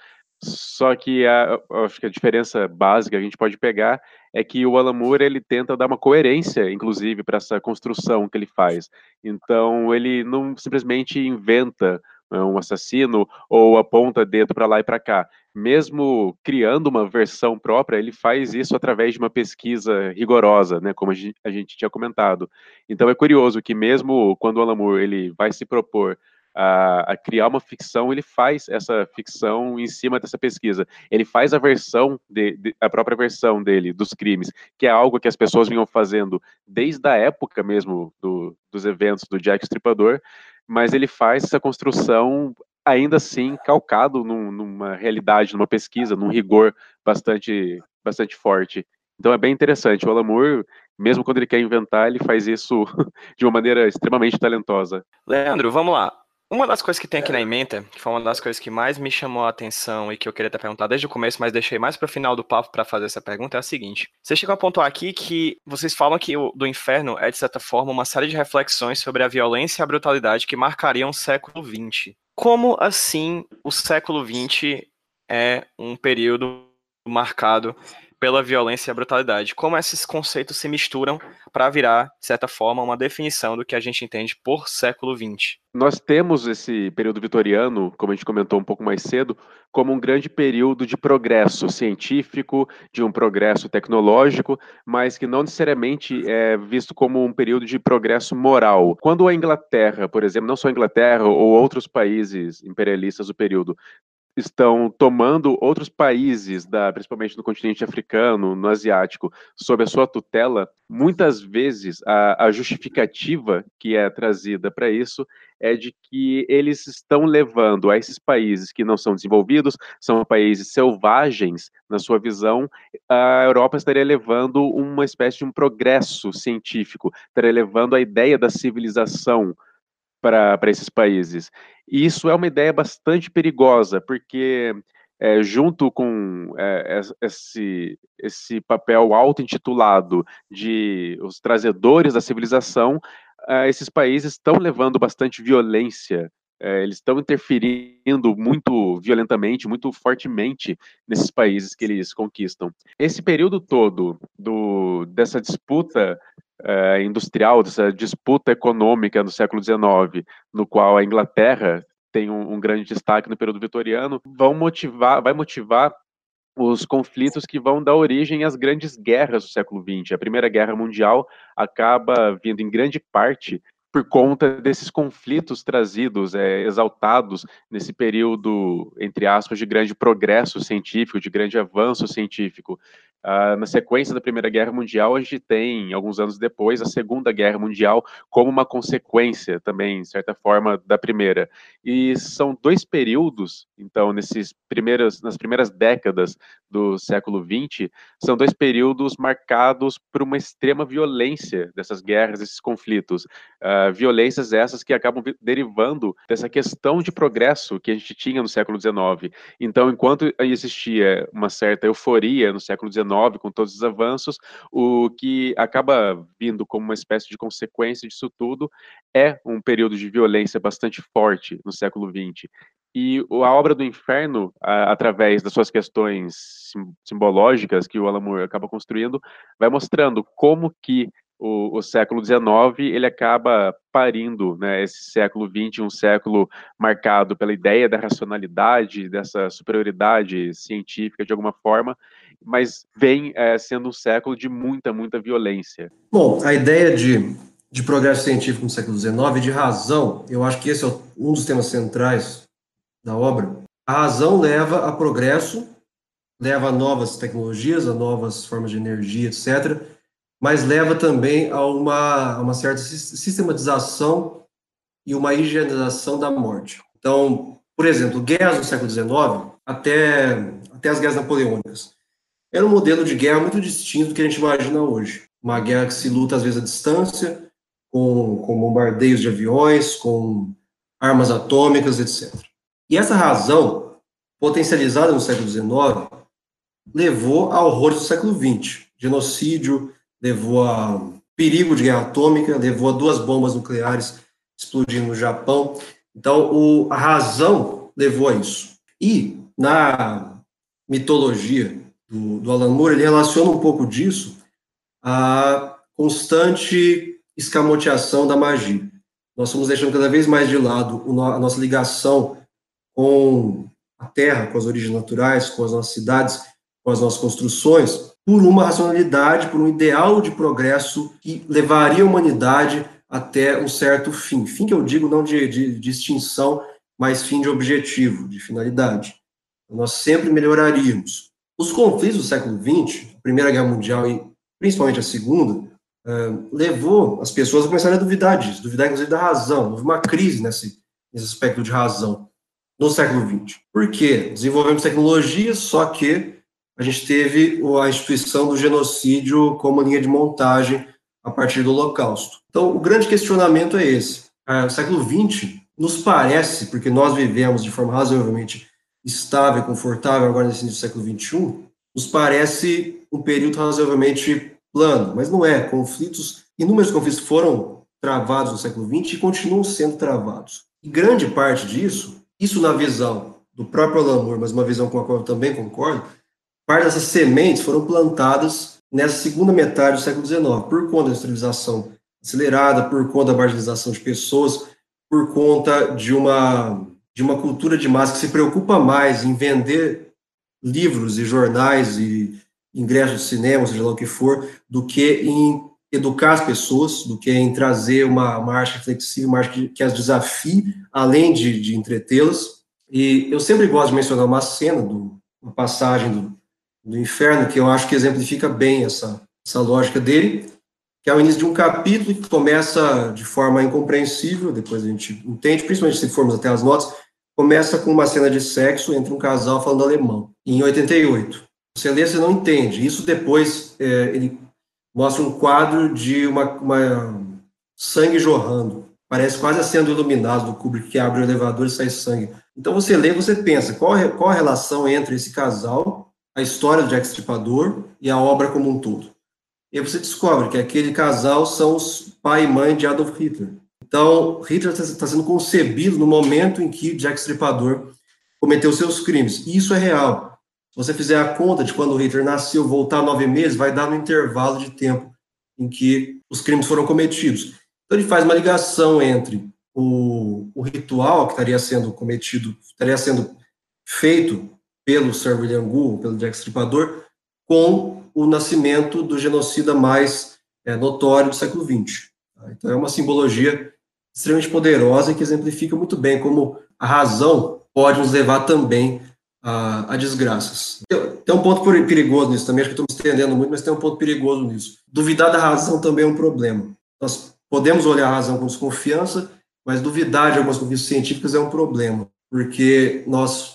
Só que a, acho que a diferença básica que a gente pode pegar é que o Alan Moore ele tenta dar uma coerência, inclusive, para essa construção que ele faz. Então, ele não simplesmente inventa né, um assassino ou aponta dedo para lá e para cá. Mesmo criando uma versão própria, ele faz isso através de uma pesquisa rigorosa, né, como a gente, a gente tinha comentado. Então é curioso que mesmo quando o Alan Moore ele vai se propor a, a, criar uma ficção, ele faz essa ficção em cima dessa pesquisa. Ele faz a versão, de, de, a própria versão dele, dos crimes, que é algo que as pessoas vinham fazendo desde a época mesmo do, dos eventos do Jack Stripador, mas ele faz essa construção ainda assim calcado num, numa realidade, numa pesquisa, num rigor bastante, bastante forte. Então é bem interessante. O Alan Moore, mesmo quando ele quer inventar, ele faz isso [LAUGHS] de uma maneira extremamente talentosa. Leandro, vamos lá. Uma das coisas que tem aqui na emenda, que foi uma das coisas que mais me chamou a atenção e que eu queria ter perguntado desde o começo, mas deixei mais para o final do papo para fazer essa pergunta, é a seguinte. Você chegou a pontuar aqui que vocês falam que o do inferno é, de certa forma, uma série de reflexões sobre a violência e a brutalidade que marcariam o século XX. Como assim o século XX é um período marcado pela violência e a brutalidade. Como esses conceitos se misturam para virar, de certa forma, uma definição do que a gente entende por século XX. Nós temos esse período vitoriano, como a gente comentou um pouco mais cedo, como um grande período de progresso científico, de um progresso tecnológico, mas que não necessariamente é visto como um período de progresso moral. Quando a Inglaterra, por exemplo, não só a Inglaterra ou outros países imperialistas do período, estão tomando outros países, da, principalmente no continente africano, no asiático, sob a sua tutela, muitas vezes a, a justificativa que é trazida para isso é de que eles estão levando a esses países que não são desenvolvidos, são países selvagens, na sua visão, a Europa estaria levando uma espécie de um progresso científico, estaria levando a ideia da civilização para esses países. E isso é uma ideia bastante perigosa, porque é, junto com é, esse, esse papel auto-intitulado de os trazedores da civilização, é, esses países estão levando bastante violência, eles estão interferindo muito violentamente, muito fortemente nesses países que eles conquistam. Esse período todo do, dessa disputa uh, industrial, dessa disputa econômica no século XIX, no qual a Inglaterra tem um, um grande destaque no período vitoriano, vão motivar, vai motivar os conflitos que vão dar origem às grandes guerras do século XX. A Primeira Guerra Mundial acaba vindo em grande parte por conta desses conflitos trazidos, é, exaltados nesse período, entre aspas, de grande progresso científico, de grande avanço científico. Uh, na sequência da Primeira Guerra Mundial, a gente tem, alguns anos depois, a Segunda Guerra Mundial como uma consequência também, de certa forma, da Primeira. E são dois períodos, então, nesses primeiras, nas primeiras décadas do século XX, são dois períodos marcados por uma extrema violência dessas guerras, desses conflitos. Uh, violências essas que acabam derivando dessa questão de progresso que a gente tinha no século XIX. Então, enquanto existia uma certa euforia no século XIX, com todos os avanços, o que acaba vindo como uma espécie de consequência disso tudo é um período de violência bastante forte no século XX. E a obra do Inferno, através das suas questões sim, simbológicas que o Alan Moore acaba construindo, vai mostrando como que o, o, século XIX ele acaba parindo né, esse século XX, um século marcado pela ideia da racionalidade, dessa superioridade científica de alguma forma, mas vem é, sendo um século de muita, muita violência. Bom, a ideia de, de progresso científico no século XIX, de razão, eu acho que esse é um dos temas centrais da obra. A razão leva a progresso, leva a novas tecnologias, a novas formas de energia, etc., mas leva também a uma, a uma certa sistematização e uma higienização da morte. Então, por exemplo, guerras no século XIX, até, até as guerras napoleônicas, era um modelo de guerra muito distinto do que a gente imagina hoje. Uma guerra que se luta, às vezes, à distância, com, com bombardeios de aviões, com armas atômicas, etc. E essa razão, potencializada no século XIX, levou a horrores do século XX. Genocídio, levou a perigo de guerra atômica, levou a duas bombas nucleares explodindo no Japão. Então, o, a razão levou a isso. E, na mitologia do, do Alan Moore, ele relaciona um pouco disso à constante escamoteação da magia. Nós estamos deixando cada vez mais de lado a nossa ligação com a terra, com as origens naturais, com as nossas cidades, com as nossas construções, por uma racionalidade, por um ideal de progresso que levaria a humanidade até um certo fim. Fim que eu digo não de, de, de extinção, mas fim de objetivo, de finalidade. Nós sempre melhoraríamos. Os conflitos do século XX, a Primeira Guerra Mundial e principalmente a Segunda, uh, levou as pessoas a começarem a duvidar disso, duvidar inclusive da razão. Houve uma crise nesse, nesse aspecto de razão no século XX. Por quê? Desenvolvemos tecnologias, só que a gente teve a instituição do genocídio como linha de montagem a partir do Holocausto. Então, o grande questionamento é esse. Uh, o século XX nos parece, porque nós vivemos de forma razoavelmente estável, confortável agora nesse início do século XXI, nos parece um período razoavelmente plano, mas não é. Conflitos, inúmeros conflitos foram travados no século XX e continuam sendo travados. E grande parte disso, isso na visão do próprio Alan Moore, mas uma visão com a qual eu também concordo, parte dessas sementes foram plantadas nessa segunda metade do século XIX, por conta da industrialização acelerada, por conta da marginalização de pessoas, por conta de uma, de uma cultura de massa que se preocupa mais em vender livros e jornais e ingressos de cinema, seja lá o que for, do que em educar as pessoas, do que em trazer uma, uma arte reflexiva, uma que as desafie, além de, de entretê-las. E eu sempre gosto de mencionar uma cena, do, uma passagem do, do Inferno, que eu acho que exemplifica bem essa, essa lógica dele, que é o início de um capítulo que começa de forma incompreensível, depois a gente entende, principalmente se formos até as notas, começa com uma cena de sexo entre um casal falando alemão, em 88. Você lê, você não entende. Isso depois é, ele mostra um quadro de uma, uma, sangue jorrando. Parece quase sendo iluminado do Kubrick que abre o elevador e sai sangue. Então você lê, você pensa qual, qual a relação entre esse casal, a história do Jack Stripador e a obra como um todo. E você descobre que aquele casal são os pai e mãe de Adolf Hitler. Então, Hitler está sendo concebido no momento em que Jack Stripador cometeu seus crimes. E isso é real. Se você fizer a conta de quando Hitler nasceu, voltar nove meses, vai dar no intervalo de tempo em que os crimes foram cometidos. Então ele faz uma ligação entre o, o ritual que estaria sendo cometido, estaria sendo feito pelo Sir William Gould, pelo Jack Stripador, com o nascimento do genocida mais é, notório do século XX. Então é uma simbologia extremamente poderosa que exemplifica muito bem como a razão pode nos levar também a, a desgraças. Tem, um ponto perigoso nisso também, acho que estou me estendendo muito, mas tem um ponto perigoso nisso. Duvidar da razão também é um problema. Nós podemos olhar a razão com desconfiança, mas duvidar de algumas conquistas científicas é um problema, porque nós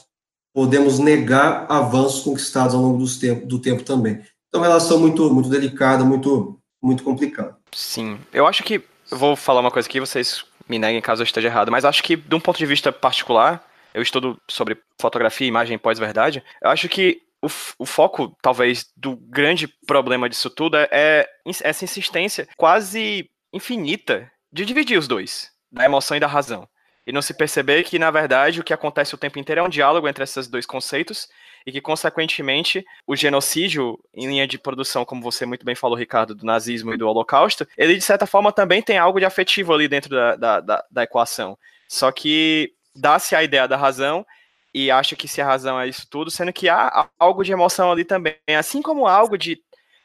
podemos negar avanços conquistados ao longo tempo, do tempo também. Então, relação muito, muito delicada, muito, muito complicada. Sim, eu acho que eu vou falar uma coisa aqui, vocês me neguem caso eu esteja errado, mas acho que, de um ponto de vista particular, eu estudo sobre fotografia imagem pós-verdade, eu acho que o, o, foco, talvez, do grande problema disso tudo é, é essa insistência quase infinita de dividir os dois, da emoção e da razão. E não se perceber que, na verdade, o que acontece o tempo inteiro é um diálogo entre esses dois conceitos e que, consequentemente, o genocídio em linha de produção, como você muito bem falou, Ricardo, do nazismo e do holocausto, ele, de certa forma, também tem algo de afetivo ali dentro da, da, da, da equação. Só que dá-se a ideia da razão e acha que se a razão é isso tudo, sendo que há algo de emoção ali também, assim como algo de,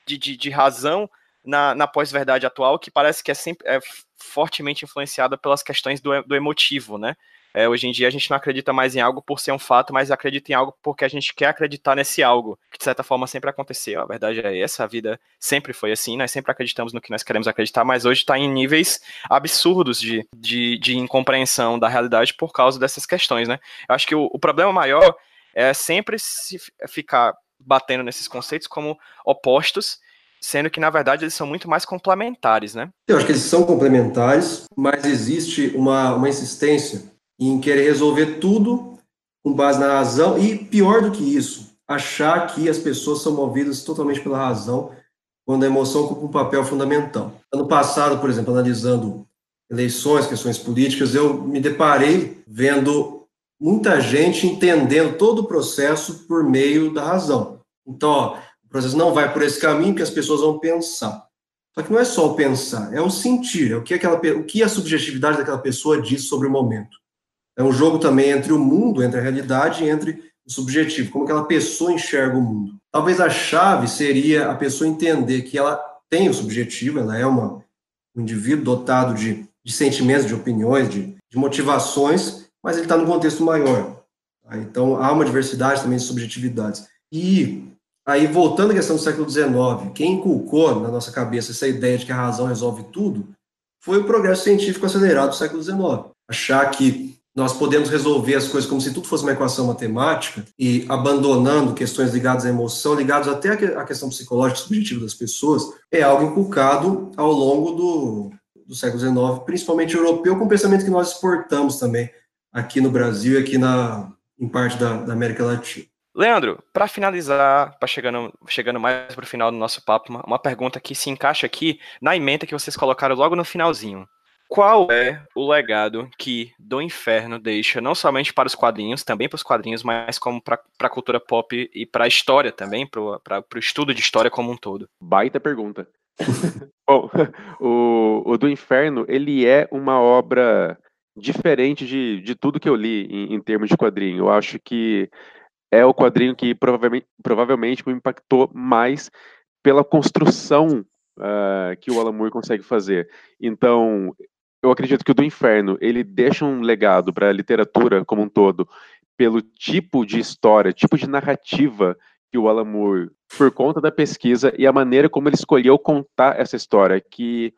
de, de, de razão na, na pós-verdade atual, que parece que é sempre é fortemente influenciada pelas questões do, do emotivo, né? É, hoje em dia a gente não acredita mais em algo por ser um fato, mas acredita em algo porque a gente quer acreditar nesse algo, que de certa forma sempre aconteceu. A verdade é essa, a vida sempre foi assim, nós sempre acreditamos no que nós queremos acreditar, mas hoje está em níveis absurdos de, de, de, incompreensão da realidade por causa dessas questões, né? Eu acho que o, o problema maior é sempre se ficar batendo nesses conceitos como opostos, sendo que na verdade eles são muito mais complementares, né? Eu acho que eles são complementares, mas existe uma, uma insistência em querer resolver tudo com base na razão e, pior do que isso, achar que as pessoas são movidas totalmente pela razão, quando a emoção ocupa um papel fundamental. Ano passado, por exemplo, analisando eleições, questões políticas, eu me deparei vendo muita gente entendendo todo o processo por meio da razão. Então, ó, processo não vai por esse caminho que as pessoas vão pensar. Só que não é só o pensar, é o sentir, é o que, aquela, o que a subjetividade daquela pessoa diz sobre o momento. É um jogo também entre o mundo, entre a realidade e entre o subjetivo, como aquela pessoa enxerga o mundo. Talvez a chave seria a pessoa entender que ela tem o subjetivo, ela é uma, um indivíduo dotado de, de sentimentos, de opiniões, de, de motivações, mas ele está num contexto maior. Tá? Então, há uma diversidade também de subjetividades. E aí, voltando à questão do século XIX, quem inculcou na nossa cabeça essa ideia de que a razão resolve tudo foi o progresso científico acelerado do século XIX. Achar que nós podemos resolver as coisas como se tudo fosse uma equação matemática e abandonando questões ligadas à emoção, ligadas até à questão psicológica subjetiva das pessoas, é algo inculcado ao longo do, do século XIX, principalmente europeu, com o pensamento que nós exportamos também aqui no Brasil e aqui na, em parte da, da América Latina. Leandro, para finalizar, para chegando, chegando mais para o final do nosso papo, uma, uma pergunta que se encaixa aqui na emenda que vocês colocaram logo no finalzinho. qual é o legado que Do Inferno deixa, não somente para os quadrinhos, também para os quadrinhos, mas como para a cultura pop e para a história também, para o estudo de história como um todo? Baita pergunta. [LAUGHS] Bom, [LAUGHS] o, o Do Inferno, ele é uma obra diferente de, de tudo que eu li em, em termos de quadrinho. Eu acho que é o quadrinho que provavelmente, provavelmente me impactou mais pela construção uh, que o Alan Moore consegue fazer. Então, eu acredito que o do Inferno ele deixa um legado para a literatura como um todo pelo tipo de história, tipo de narrativa que o Alan Moore, por conta da pesquisa e a maneira como ele escolheu contar essa história, que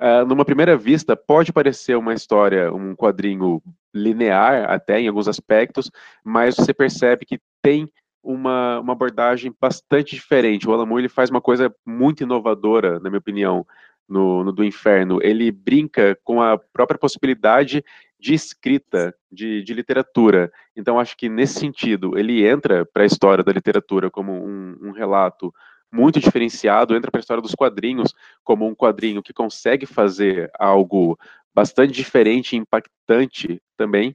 uh, numa primeira vista pode parecer uma história, um quadrinho linear até em alguns aspectos, mas você percebe que tem uma, uma abordagem bastante diferente. O Alan Moore ele faz uma coisa muito inovadora, na minha opinião, no, no, do Inferno. Ele brinca com a própria possibilidade de escrita, de, de literatura. Então, acho que nesse sentido, ele entra para a história da literatura como um, um relato muito diferenciado, entra para a história dos quadrinhos como um quadrinho que consegue fazer algo bastante diferente e impactante também.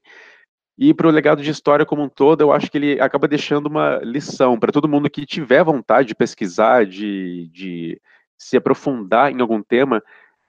E para o legado de história como um todo, eu acho que ele acaba deixando uma lição para todo mundo que tiver vontade de pesquisar, de, de se aprofundar em algum tema.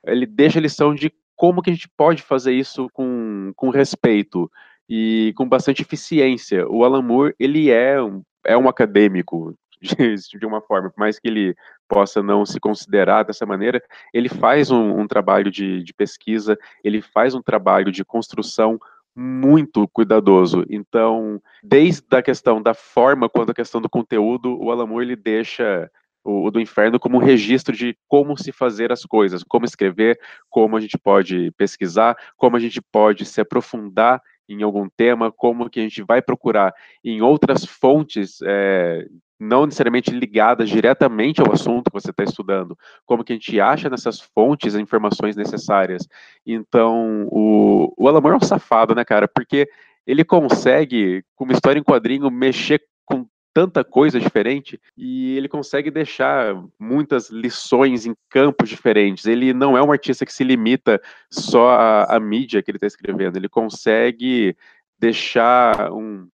Ele deixa a lição de como que a gente pode fazer isso com, com respeito e com bastante eficiência. O Alan Moore, ele é um, é um acadêmico, de, [LAUGHS] de uma forma, por mais que ele possa não se considerar dessa maneira, ele faz um, um trabalho de, de pesquisa, ele faz um trabalho de construção muito cuidadoso. Então, desde a questão da forma quanto a questão do conteúdo, o Alamur ele deixa o, o, do inferno como um registro de como se fazer as coisas, como escrever, como a gente pode pesquisar, como a gente pode se aprofundar em algum tema, como que a gente vai procurar em outras fontes é, não necessariamente ligadas diretamente ao assunto que você está estudando, como que a gente acha nessas fontes as informações necessárias. Então, o, o Alamor é um safado, né, cara? Porque ele consegue, com uma história em quadrinho, mexer com tanta coisa diferente e ele consegue deixar muitas lições em campos diferentes. Ele não é um artista que se limita só à, à mídia que ele está escrevendo, ele consegue deixar um,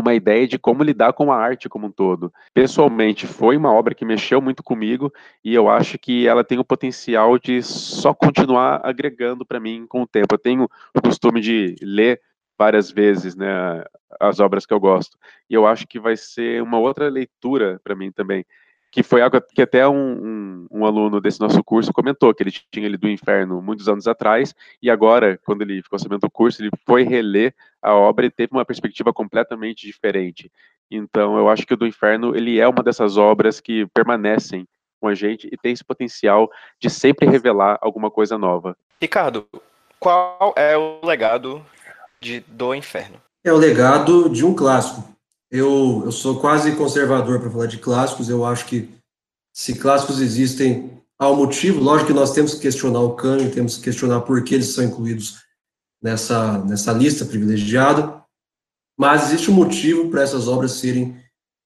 uma ideia de como lidar com a arte como um todo. Pessoalmente, foi uma obra que mexeu muito comigo e eu acho que ela tem o potencial de só continuar agregando para mim com o tempo. Eu tenho o costume de ler várias vezes, né, as obras que eu gosto. E eu acho que vai ser uma outra leitura para mim também que foi algo que até um, um, um, aluno desse nosso curso comentou, que ele tinha ele do Inferno muitos anos atrás, e agora, quando ele ficou sabendo do curso, ele foi reler a obra e teve uma perspectiva completamente diferente. Então, eu acho que o do Inferno, ele é uma dessas obras que permanecem com a gente e tem esse potencial de sempre revelar alguma coisa nova. Ricardo, qual é o legado de Do Inferno? É o legado de um clássico, eu, eu sou quase conservador para falar de clássicos. Eu acho que se clássicos existem, há um motivo. Lógico que nós temos que questionar o cânone, temos que questionar por que eles são incluídos nessa, nessa lista privilegiada. Mas existe um motivo para essas obras serem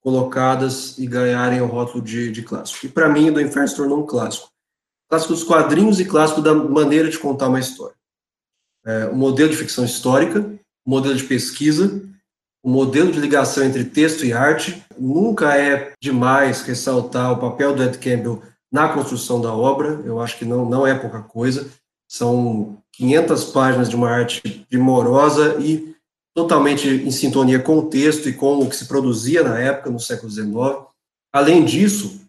colocadas e ganharem o rótulo de, de clássico. E para mim, do Inferno se tornou um clássico. Clássico dos quadrinhos e clássico da maneira de contar uma história. É, o modelo de ficção histórica, o modelo de pesquisa o modelo de ligação entre texto e arte. Nunca é demais ressaltar o papel do Ed Campbell na construção da obra, eu acho que não, não é pouca coisa. São 500 páginas de uma arte primorosa e totalmente em sintonia com o texto e com o que se produzia na época, no século XIX. Além disso,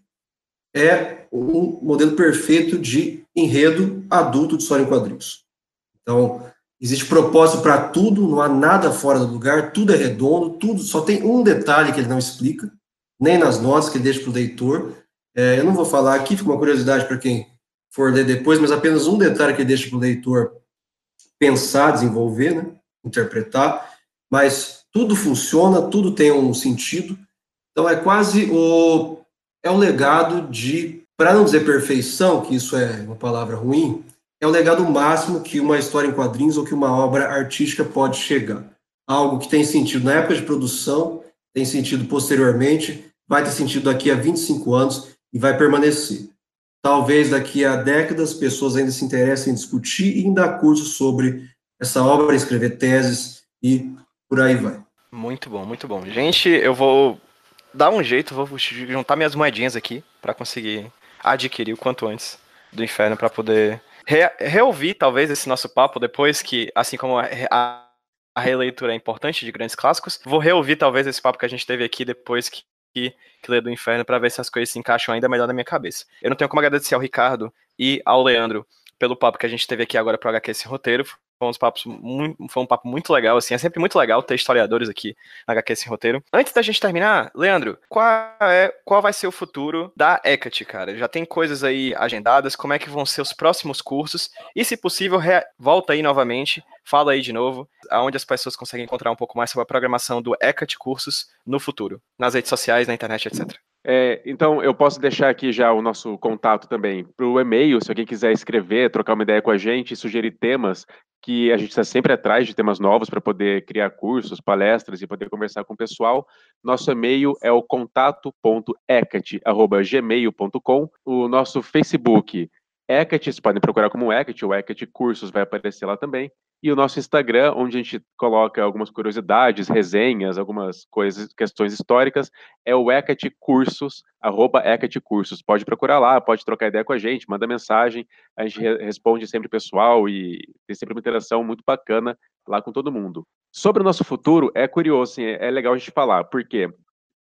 é um modelo perfeito de enredo adulto de história em quadrinhos. Então, Existe propósito para tudo, não há nada fora do lugar, tudo é redondo, tudo só tem um detalhe que ele não explica, nem nas notas que ele deixa para o leitor. É, eu não vou falar aqui, fica uma curiosidade para quem for ler depois, mas apenas um detalhe que ele deixa para o leitor pensar, desenvolver, né, interpretar. Mas tudo funciona, tudo tem um sentido. Então é quase o é o legado de, para não dizer perfeição, que isso é uma palavra ruim, é o legado máximo que uma história em quadrinhos ou que uma obra artística pode chegar. Algo que tem sentido na época de produção, tem sentido posteriormente, vai ter sentido daqui a 25 anos e vai permanecer. talvez daqui a décadas pessoas ainda se interessem em discutir e em dar cursos sobre essa obra, escrever teses e por aí vai. Muito bom, muito bom. Gente, eu vou dar um jeito, vou juntar minhas moedinhas aqui para conseguir adquirir o quanto antes do inferno para poder re reouvir talvez esse nosso papo depois que, assim como a, a, releitura é importante de grandes clássicos, vou reouvir talvez esse papo que a gente teve aqui depois que que, que lê do inferno para ver se as coisas se encaixam ainda melhor na minha cabeça. Eu não tenho como agradecer ao Ricardo e ao Leandro pelo papo que a gente teve aqui agora para HQ esse roteiro. Foi, uns papos muito, foi um papo muito legal, assim, é sempre muito legal ter historiadores aqui na HQ Sem Roteiro. Antes da gente terminar, Leandro, qual, é, qual vai ser o futuro da Hecate, cara? Já tem coisas aí agendadas, como é que vão ser os próximos cursos? E, se possível, volta aí novamente, fala aí de novo, aonde as pessoas conseguem encontrar um pouco mais sobre a programação do Hecate Cursos no futuro, nas redes sociais, na internet, etc. É, então, eu posso deixar aqui já o nosso contato também para o e-mail, se alguém quiser escrever, trocar uma ideia com a gente, sugerir temas, que a gente está sempre atrás de temas novos para poder criar cursos, palestras e poder conversar com o pessoal. Nosso e-mail é o contato.ecate.gmail.com. O nosso Facebook, Ecate, podem procurar como Ecate, o Ecate Cursos vai aparecer lá também e o nosso Instagram, onde a gente coloca algumas curiosidades, resenhas, algumas coisas, questões históricas, é o Ecate Cursos, arroba Cursos. Pode procurar lá, pode trocar ideia com a gente, manda mensagem, a gente responde sempre pessoal e tem sempre uma interação muito bacana lá com todo mundo. Sobre o nosso futuro, é curioso, assim, é legal a gente falar, porque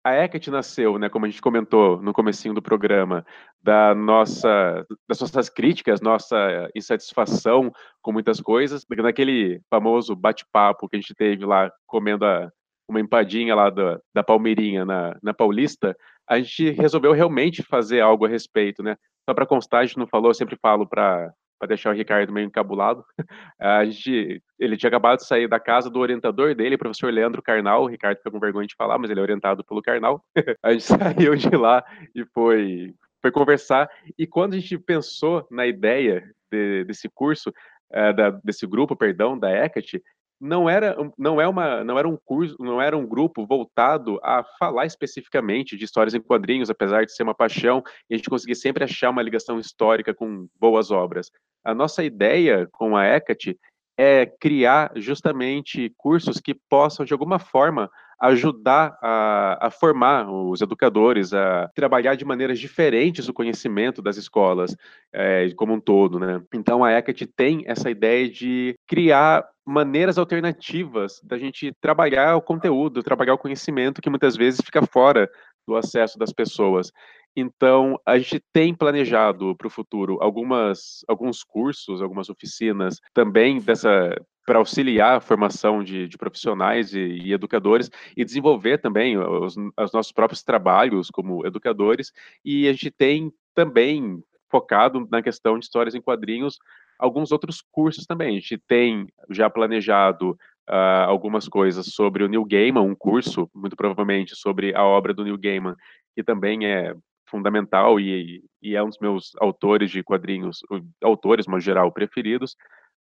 a Hecate nasceu, né, como a gente comentou no comecinho do programa, da nossa, das nossas críticas, nossa insatisfação com muitas coisas, naquele famoso bate-papo que a gente teve lá comendo a, uma empadinha lá da, da Palmeirinha na, na Paulista, a gente resolveu realmente fazer algo a respeito, né? Só para constar, a gente não falou, eu sempre falo para para deixar o Ricardo meio encabulado. [LAUGHS] A gente, ele tinha acabado de sair da casa do orientador dele, o professor Leandro Carnal. O Ricardo fica com vergonha de falar, mas ele é orientado pelo Carnal. [LAUGHS] A gente [LAUGHS] saiu de lá e foi, foi conversar. E quando a gente pensou na ideia de, desse curso, é, da, desse grupo, perdão, da Hecate, não era, não é uma, não era um curso, não era um grupo voltado a falar especificamente de histórias em quadrinhos, apesar de ser uma paixão, e a gente conseguir sempre achar uma ligação histórica com boas obras. A nossa ideia com a Hecate é criar justamente cursos que possam, de alguma forma, ajudar a, a, formar os educadores a trabalhar de maneiras diferentes o conhecimento das escolas é, como um todo, né? Então a ECAT tem essa ideia de criar maneiras alternativas da gente trabalhar o conteúdo, trabalhar o conhecimento que muitas vezes fica fora do acesso das pessoas. Então, a gente tem planejado para o futuro algumas, alguns cursos, algumas oficinas também dessa para auxiliar a formação de, de profissionais e, e, educadores e desenvolver também os, os nossos próprios trabalhos como educadores. E a gente tem também focado na questão de histórias em quadrinhos alguns outros cursos também. A gente tem já planejado uh, algumas coisas sobre o Neil Gaiman, um curso, muito provavelmente, sobre a obra do Neil Gaiman, que também é fundamental e, e é um dos meus autores de quadrinhos, autores, no geral, preferidos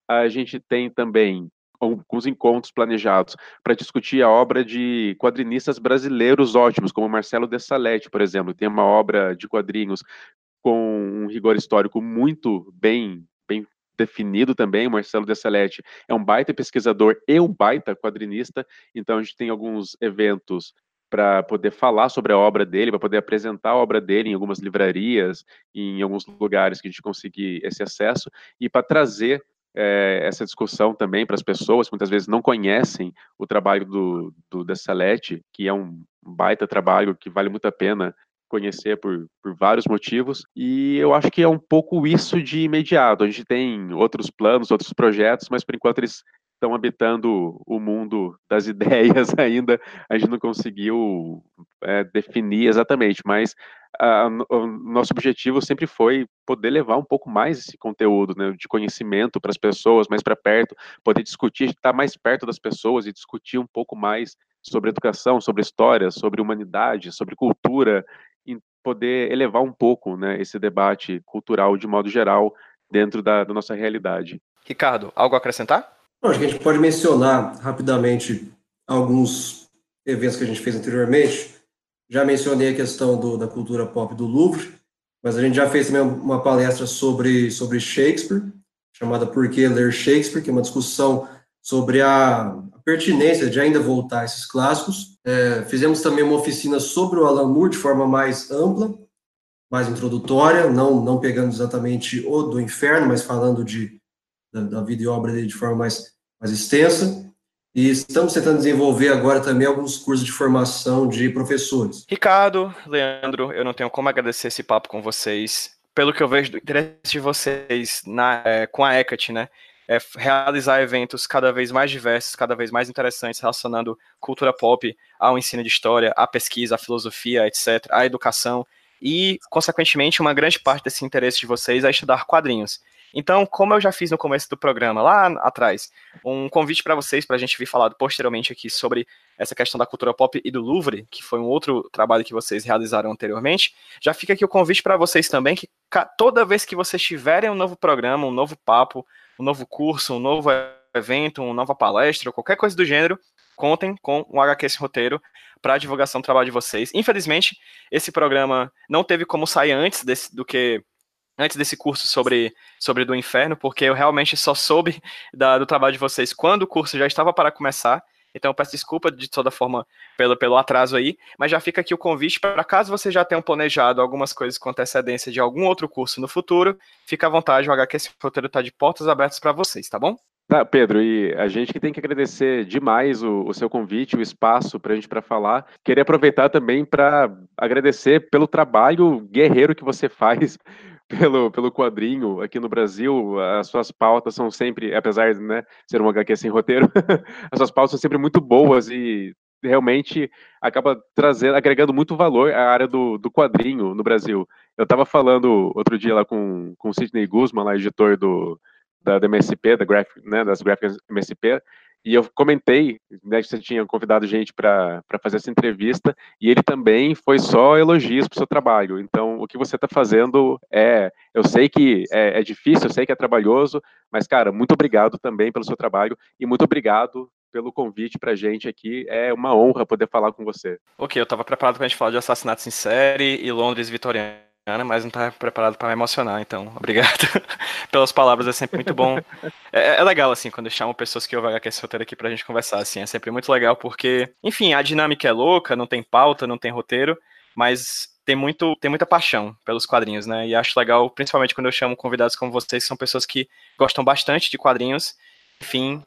a gente tem também alguns encontros planejados para discutir a obra de quadrinistas brasileiros ótimos, como Marcelo de Salete, por exemplo, tem uma obra de quadrinhos com um rigor histórico muito bem, bem definido também, Marcelo de Salete é um baita pesquisador e um baita quadrinista, então a gente tem alguns eventos para poder falar sobre a obra dele, para poder apresentar a obra dele em algumas livrarias, em alguns lugares que a gente conseguir esse acesso, e para trazer é, essa discussão também para as pessoas que muitas vezes não conhecem o trabalho do, do Dessalete, que é um baita trabalho que vale muito a pena conhecer por, por vários motivos, e eu acho que é um pouco isso de imediato. A gente tem outros planos, outros projetos, mas por enquanto eles estão habitando o mundo das [LAUGHS] ideias ainda, a gente não conseguiu é, definir exatamente, mas a, o nosso objetivo sempre foi poder levar um pouco mais esse conteúdo né, de conhecimento para as pessoas, mais para perto, poder discutir, estar mais perto das pessoas e discutir um pouco mais sobre educação, sobre história, sobre humanidade, sobre cultura, e poder elevar um pouco né, esse debate cultural de modo geral dentro da, da nossa realidade. Ricardo, algo a acrescentar? Acho que a gente pode mencionar rapidamente alguns eventos que a gente fez anteriormente. Já mencionei a questão do, da cultura pop do Louvre, mas a gente já fez também uma palestra sobre, sobre Shakespeare, chamada Por que Ler Shakespeare, que é uma discussão sobre a pertinência de ainda voltar a esses clássicos. É, fizemos também uma oficina sobre o Alan Moore de forma mais ampla, mais introdutória, não, não pegando exatamente o do inferno, mas falando de, da, da vida e obra dele de forma mais, mais extensa. E estamos tentando desenvolver agora também alguns cursos de formação de professores. Ricardo, Leandro, eu não tenho como agradecer esse papo com vocês. Pelo que eu vejo do interesse de vocês na, é, com a Hecate, né? É realizar eventos cada vez mais diversos, cada vez mais interessantes, relacionando cultura pop ao ensino de história, à pesquisa, à filosofia, etc., à educação, e, consequentemente, uma grande parte desse interesse de vocês é estudar quadrinhos. Então, como eu já fiz no começo do programa, lá atrás, um convite para vocês, para a gente vir falar posteriormente aqui sobre essa questão da cultura pop e do Louvre, que foi um outro trabalho que vocês realizaram anteriormente, já fica aqui o convite para vocês também, que toda vez que vocês tiverem um novo programa, um novo papo, um novo curso, um novo evento, uma nova palestra, qualquer coisa do gênero, contem com o HQ roteiro para a divulgação do trabalho de vocês. Infelizmente, esse programa não teve como sair antes desse, do que antes desse curso sobre, sobre do inferno, porque eu realmente só soube da, do trabalho de vocês quando o curso já estava para começar. Então eu peço desculpa de toda forma pelo, pelo atraso aí, mas já fica aqui o convite para caso você já tenha planejado algumas coisas com antecedência de algum outro curso no futuro, fica à vontade, o esse roteiro está de portas abertas para vocês, tá bom? Tá, Pedro, e a gente que tem que agradecer demais o, o seu convite, o espaço para a gente para falar. Queria aproveitar também para agradecer pelo trabalho guerreiro que você [LAUGHS] faz pelo, pelo quadrinho aqui no Brasil. As suas pautas são sempre, apesar de né, ser uma HQ sem roteiro, [LAUGHS] as suas pautas são sempre muito boas e realmente acaba trazendo, agregando muito valor à área do, do quadrinho no Brasil. Eu estava falando outro dia lá com, com o Sidney Guzman, lá, editor do da, da MSP, da graphic, né, das gráficas MSP, e eu comentei né, que você tinha convidado gente para fazer essa entrevista, e ele também foi só elogios para o seu trabalho. Então, o que você está fazendo é. Eu sei que é, é, difícil, eu sei que é trabalhoso, mas, cara, muito obrigado também pelo seu trabalho, e muito obrigado pelo convite para gente aqui. É uma honra poder falar com você. Ok, eu estava preparado para a gente falar de assassinatos em série e Londres vitoriano mas não tá preparado para me emocionar, então obrigado. [LAUGHS] Pelas palavras, é sempre muito bom. É, é, legal, assim, quando chamam pessoas que ouvem esse roteiro aqui pra gente conversar, assim, é sempre muito legal, porque, enfim, a dinâmica é louca, não tem pauta, não tem roteiro, mas tem, muito, tem muita paixão pelos quadrinhos, né, e acho legal, principalmente quando eu chamo convidados como vocês, que são pessoas que gostam bastante de quadrinhos, enfim,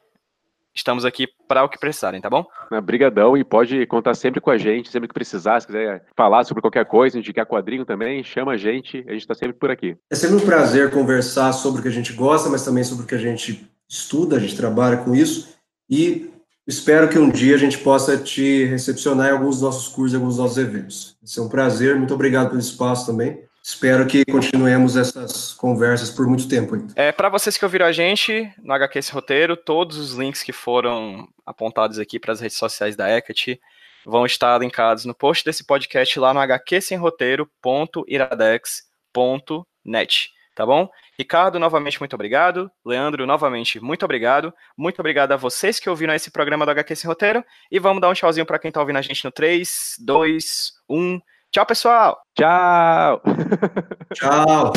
estamos aqui para o que precisarem, tá bom? Obrigadão e pode contar sempre com a gente, sempre que precisar, se quiser falar sobre qualquer coisa, indicar quadrinho também, chama a gente, a gente está sempre por aqui. É sempre um prazer conversar sobre o que a gente gosta, mas também sobre o que a gente estuda, a gente trabalha com isso e espero que um dia a gente possa te recepcionar em alguns dos nossos cursos, em alguns dos nossos eventos. Vai ser um prazer, muito obrigado pelo espaço também. Espero que continuemos essas conversas por muito tempo. É, para vocês que ouviram a gente no HQ esse roteiro, todos os links que foram apontados aqui para as redes sociais da Hecate vão estar linkados no post desse podcast lá no hqsemroteiro.iradex.net, tá bom? Ricardo, novamente muito obrigado. Leandro, novamente muito obrigado. Muito obrigado a vocês que ouviram esse programa do HQ Sem Roteiro. E vamos dar um tchauzinho para quem está ouvindo a gente no 3, 2, 1. Tchau, pessoal. Tchau. [LAUGHS] Tchau.